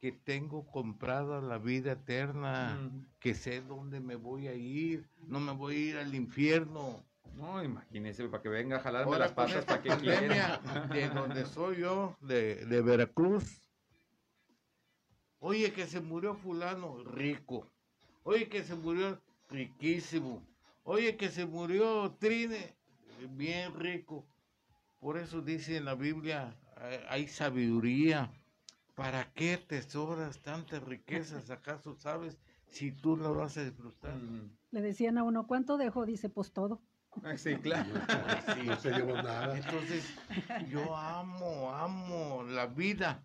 Speaker 4: que tengo comprada la vida eterna, que sé dónde me voy a ir, no me voy a ir al infierno.
Speaker 1: No, imagínese, para que venga a jalarme las patas para que
Speaker 4: quiera. De donde soy yo, de, de Veracruz. Oye, que se murió fulano, rico. Oye, que se murió riquísimo. Oye, que se murió Trine, bien rico. Por eso dice en la Biblia, hay sabiduría ¿para qué tesoras tantas riquezas acaso sabes si tú lo vas a disfrutar?
Speaker 5: Le decían a uno, ¿cuánto dejó? Dice, pues todo.
Speaker 1: Ah, Sí, claro.
Speaker 4: Sí.
Speaker 3: No se llevó nada.
Speaker 4: Entonces, yo amo, amo la vida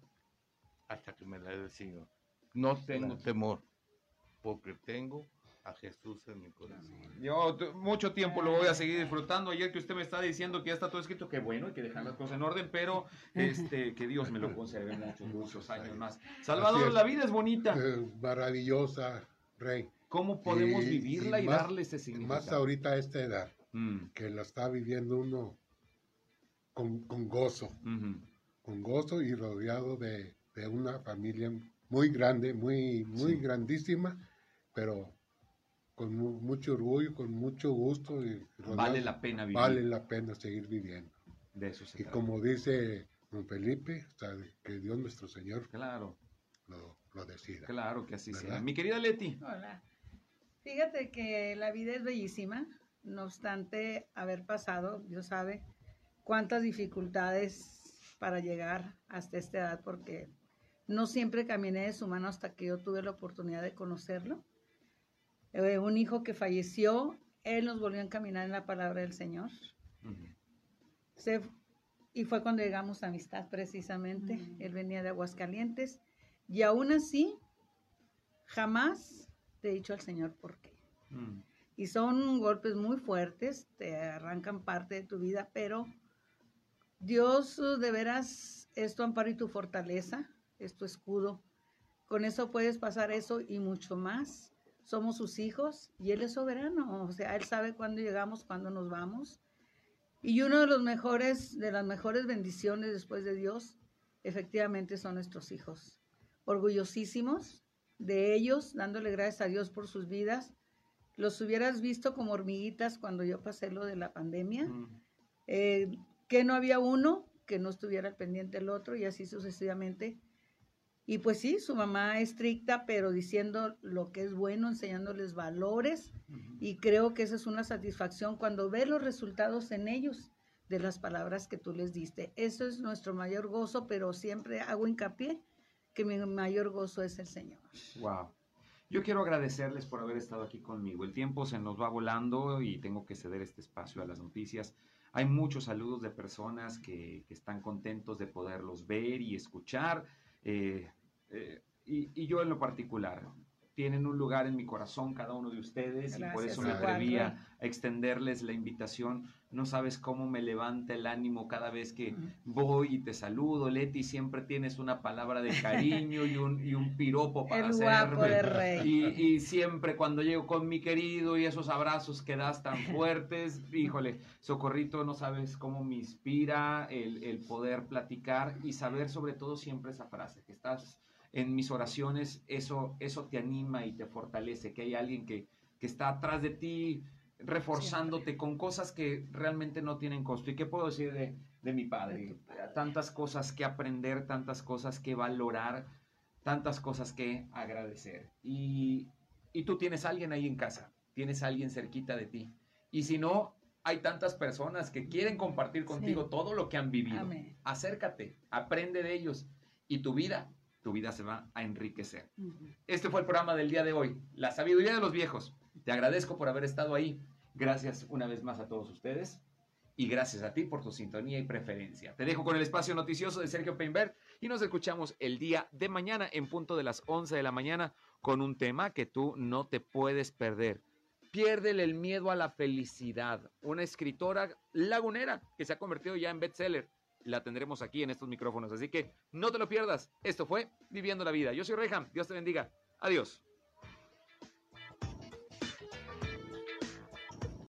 Speaker 4: hasta que me la dé el Señor. No tengo
Speaker 3: Claro.
Speaker 4: temor, porque tengo a Jesús en mi corazón.
Speaker 1: Yo mucho tiempo lo voy a seguir disfrutando. Ayer que usted me está diciendo que ya está todo escrito, que bueno, hay que dejar las cosas en orden, pero este, que Dios me lo conserve muchos, muchos años más. Salvador, la vida es bonita.
Speaker 3: Eh, maravillosa, Rey.
Speaker 1: ¿Cómo podemos
Speaker 3: Y-
Speaker 1: vivirla y,
Speaker 3: más-
Speaker 1: darle ese significado?
Speaker 3: Más ahorita a esta edad,
Speaker 1: Mm,
Speaker 3: que la está viviendo uno con, con gozo, con gozo y rodeado de, de una familia muy grande, muy, muy
Speaker 1: Sí.
Speaker 3: grandísima, pero con mu- mucho orgullo, con mucho gusto. Y rodeado-
Speaker 1: Vale la pena vivir.
Speaker 3: Vale la pena seguir viviendo.
Speaker 1: De eso se
Speaker 3: Y
Speaker 1: trata.
Speaker 3: como dice don Felipe, o sea, que Dios nuestro Señor
Speaker 1: Claro,
Speaker 3: lo, lo decida.
Speaker 1: claro que así sea. Mi querida Leti.
Speaker 2: Hola. Fíjate que la vida es bellísima, no obstante haber pasado, Dios sabe, cuántas dificultades para llegar hasta esta edad, porque no siempre caminé de su mano hasta que yo tuve la oportunidad de conocerlo. Eh, un hijo que falleció, él nos volvió a encaminar en la palabra del Señor. Se- y fue cuando llegamos a amistad precisamente.
Speaker 5: Mm.
Speaker 2: Él venía de Aguascalientes y aún así jamás te he dicho al Señor por qué.
Speaker 1: Mm.
Speaker 2: Y son golpes muy fuertes, te arrancan parte de tu vida, pero Dios uh, de veras es tu amparo y tu fortaleza, es tu escudo. Con eso puedes pasar eso y mucho más. Somos sus hijos y Él es soberano, o sea, Él sabe cuándo llegamos, cuándo nos vamos. Y uno de los mejores, de las mejores bendiciones después de Dios, efectivamente son nuestros hijos. Orgullosísimos de ellos, dándole gracias a Dios por sus vidas. Los hubieras visto como hormiguitas cuando yo pasé lo de la pandemia.
Speaker 1: Mm.
Speaker 2: Eh, que no había uno que no estuviera al pendiente del otro y así sucesivamente. Y pues sí, su mamá estricta, pero diciendo lo que es bueno, enseñándoles valores y creo que esa es una satisfacción cuando ves los resultados en ellos de las palabras que tú les diste. Eso es nuestro mayor gozo, pero siempre hago hincapié que mi mayor gozo es el Señor.
Speaker 1: Wow. Yo quiero agradecerles por haber estado aquí conmigo. El tiempo se nos va volando y tengo que ceder este espacio a las noticias. Hay muchos saludos de personas que, están contentos de poderlos ver y escuchar. eh, eh, y yo en lo particular, tienen un lugar en mi corazón cada uno de ustedes y por eso me
Speaker 2: Rey.
Speaker 1: a extenderles la invitación. No sabes cómo me levanta el ánimo cada vez que voy y te saludo, Leti, siempre tienes una palabra de cariño y un, y un piropo para
Speaker 2: El guapo
Speaker 1: hacerme.
Speaker 2: de rey.
Speaker 1: Y, y siempre cuando llego con mi querido y esos abrazos que das tan fuertes, híjole, Socorrito, no sabes cómo me inspira el, el poder platicar y saber sobre todo siempre esa frase, que estás en mis oraciones, eso, eso te anima y te fortalece, que hay alguien que, que está atrás de ti reforzándote con cosas que realmente no tienen costo. ¿Y qué puedo decir de, de mi padre? Tantas cosas que aprender, tantas cosas que valorar, tantas cosas que agradecer. Y, y tú tienes a alguien ahí en casa, tienes a alguien cerquita de ti. Y si no, hay tantas personas que quieren compartir contigo
Speaker 2: Sí.
Speaker 1: todo lo que han vivido.
Speaker 2: Amén.
Speaker 1: Acércate, aprende de ellos y tu vida, tu vida se va a enriquecer. Este fue el programa del día de hoy, la sabiduría de los viejos. Te agradezco por haber estado ahí. Gracias una vez más a todos ustedes y gracias a ti por tu sintonía y preferencia. Te dejo con el espacio noticioso de Sergio Peinbert y nos escuchamos el día de mañana en punto de las 11 de la mañana con un tema que tú no te puedes perder. Piérdele el miedo a la felicidad. Una escritora lagunera que se ha convertido ya en bestseller. La tendremos aquí en estos micrófonos. Así que no te lo pierdas. Esto fue Viviendo la Vida. Yo soy Reyham. Dios te bendiga. Adiós.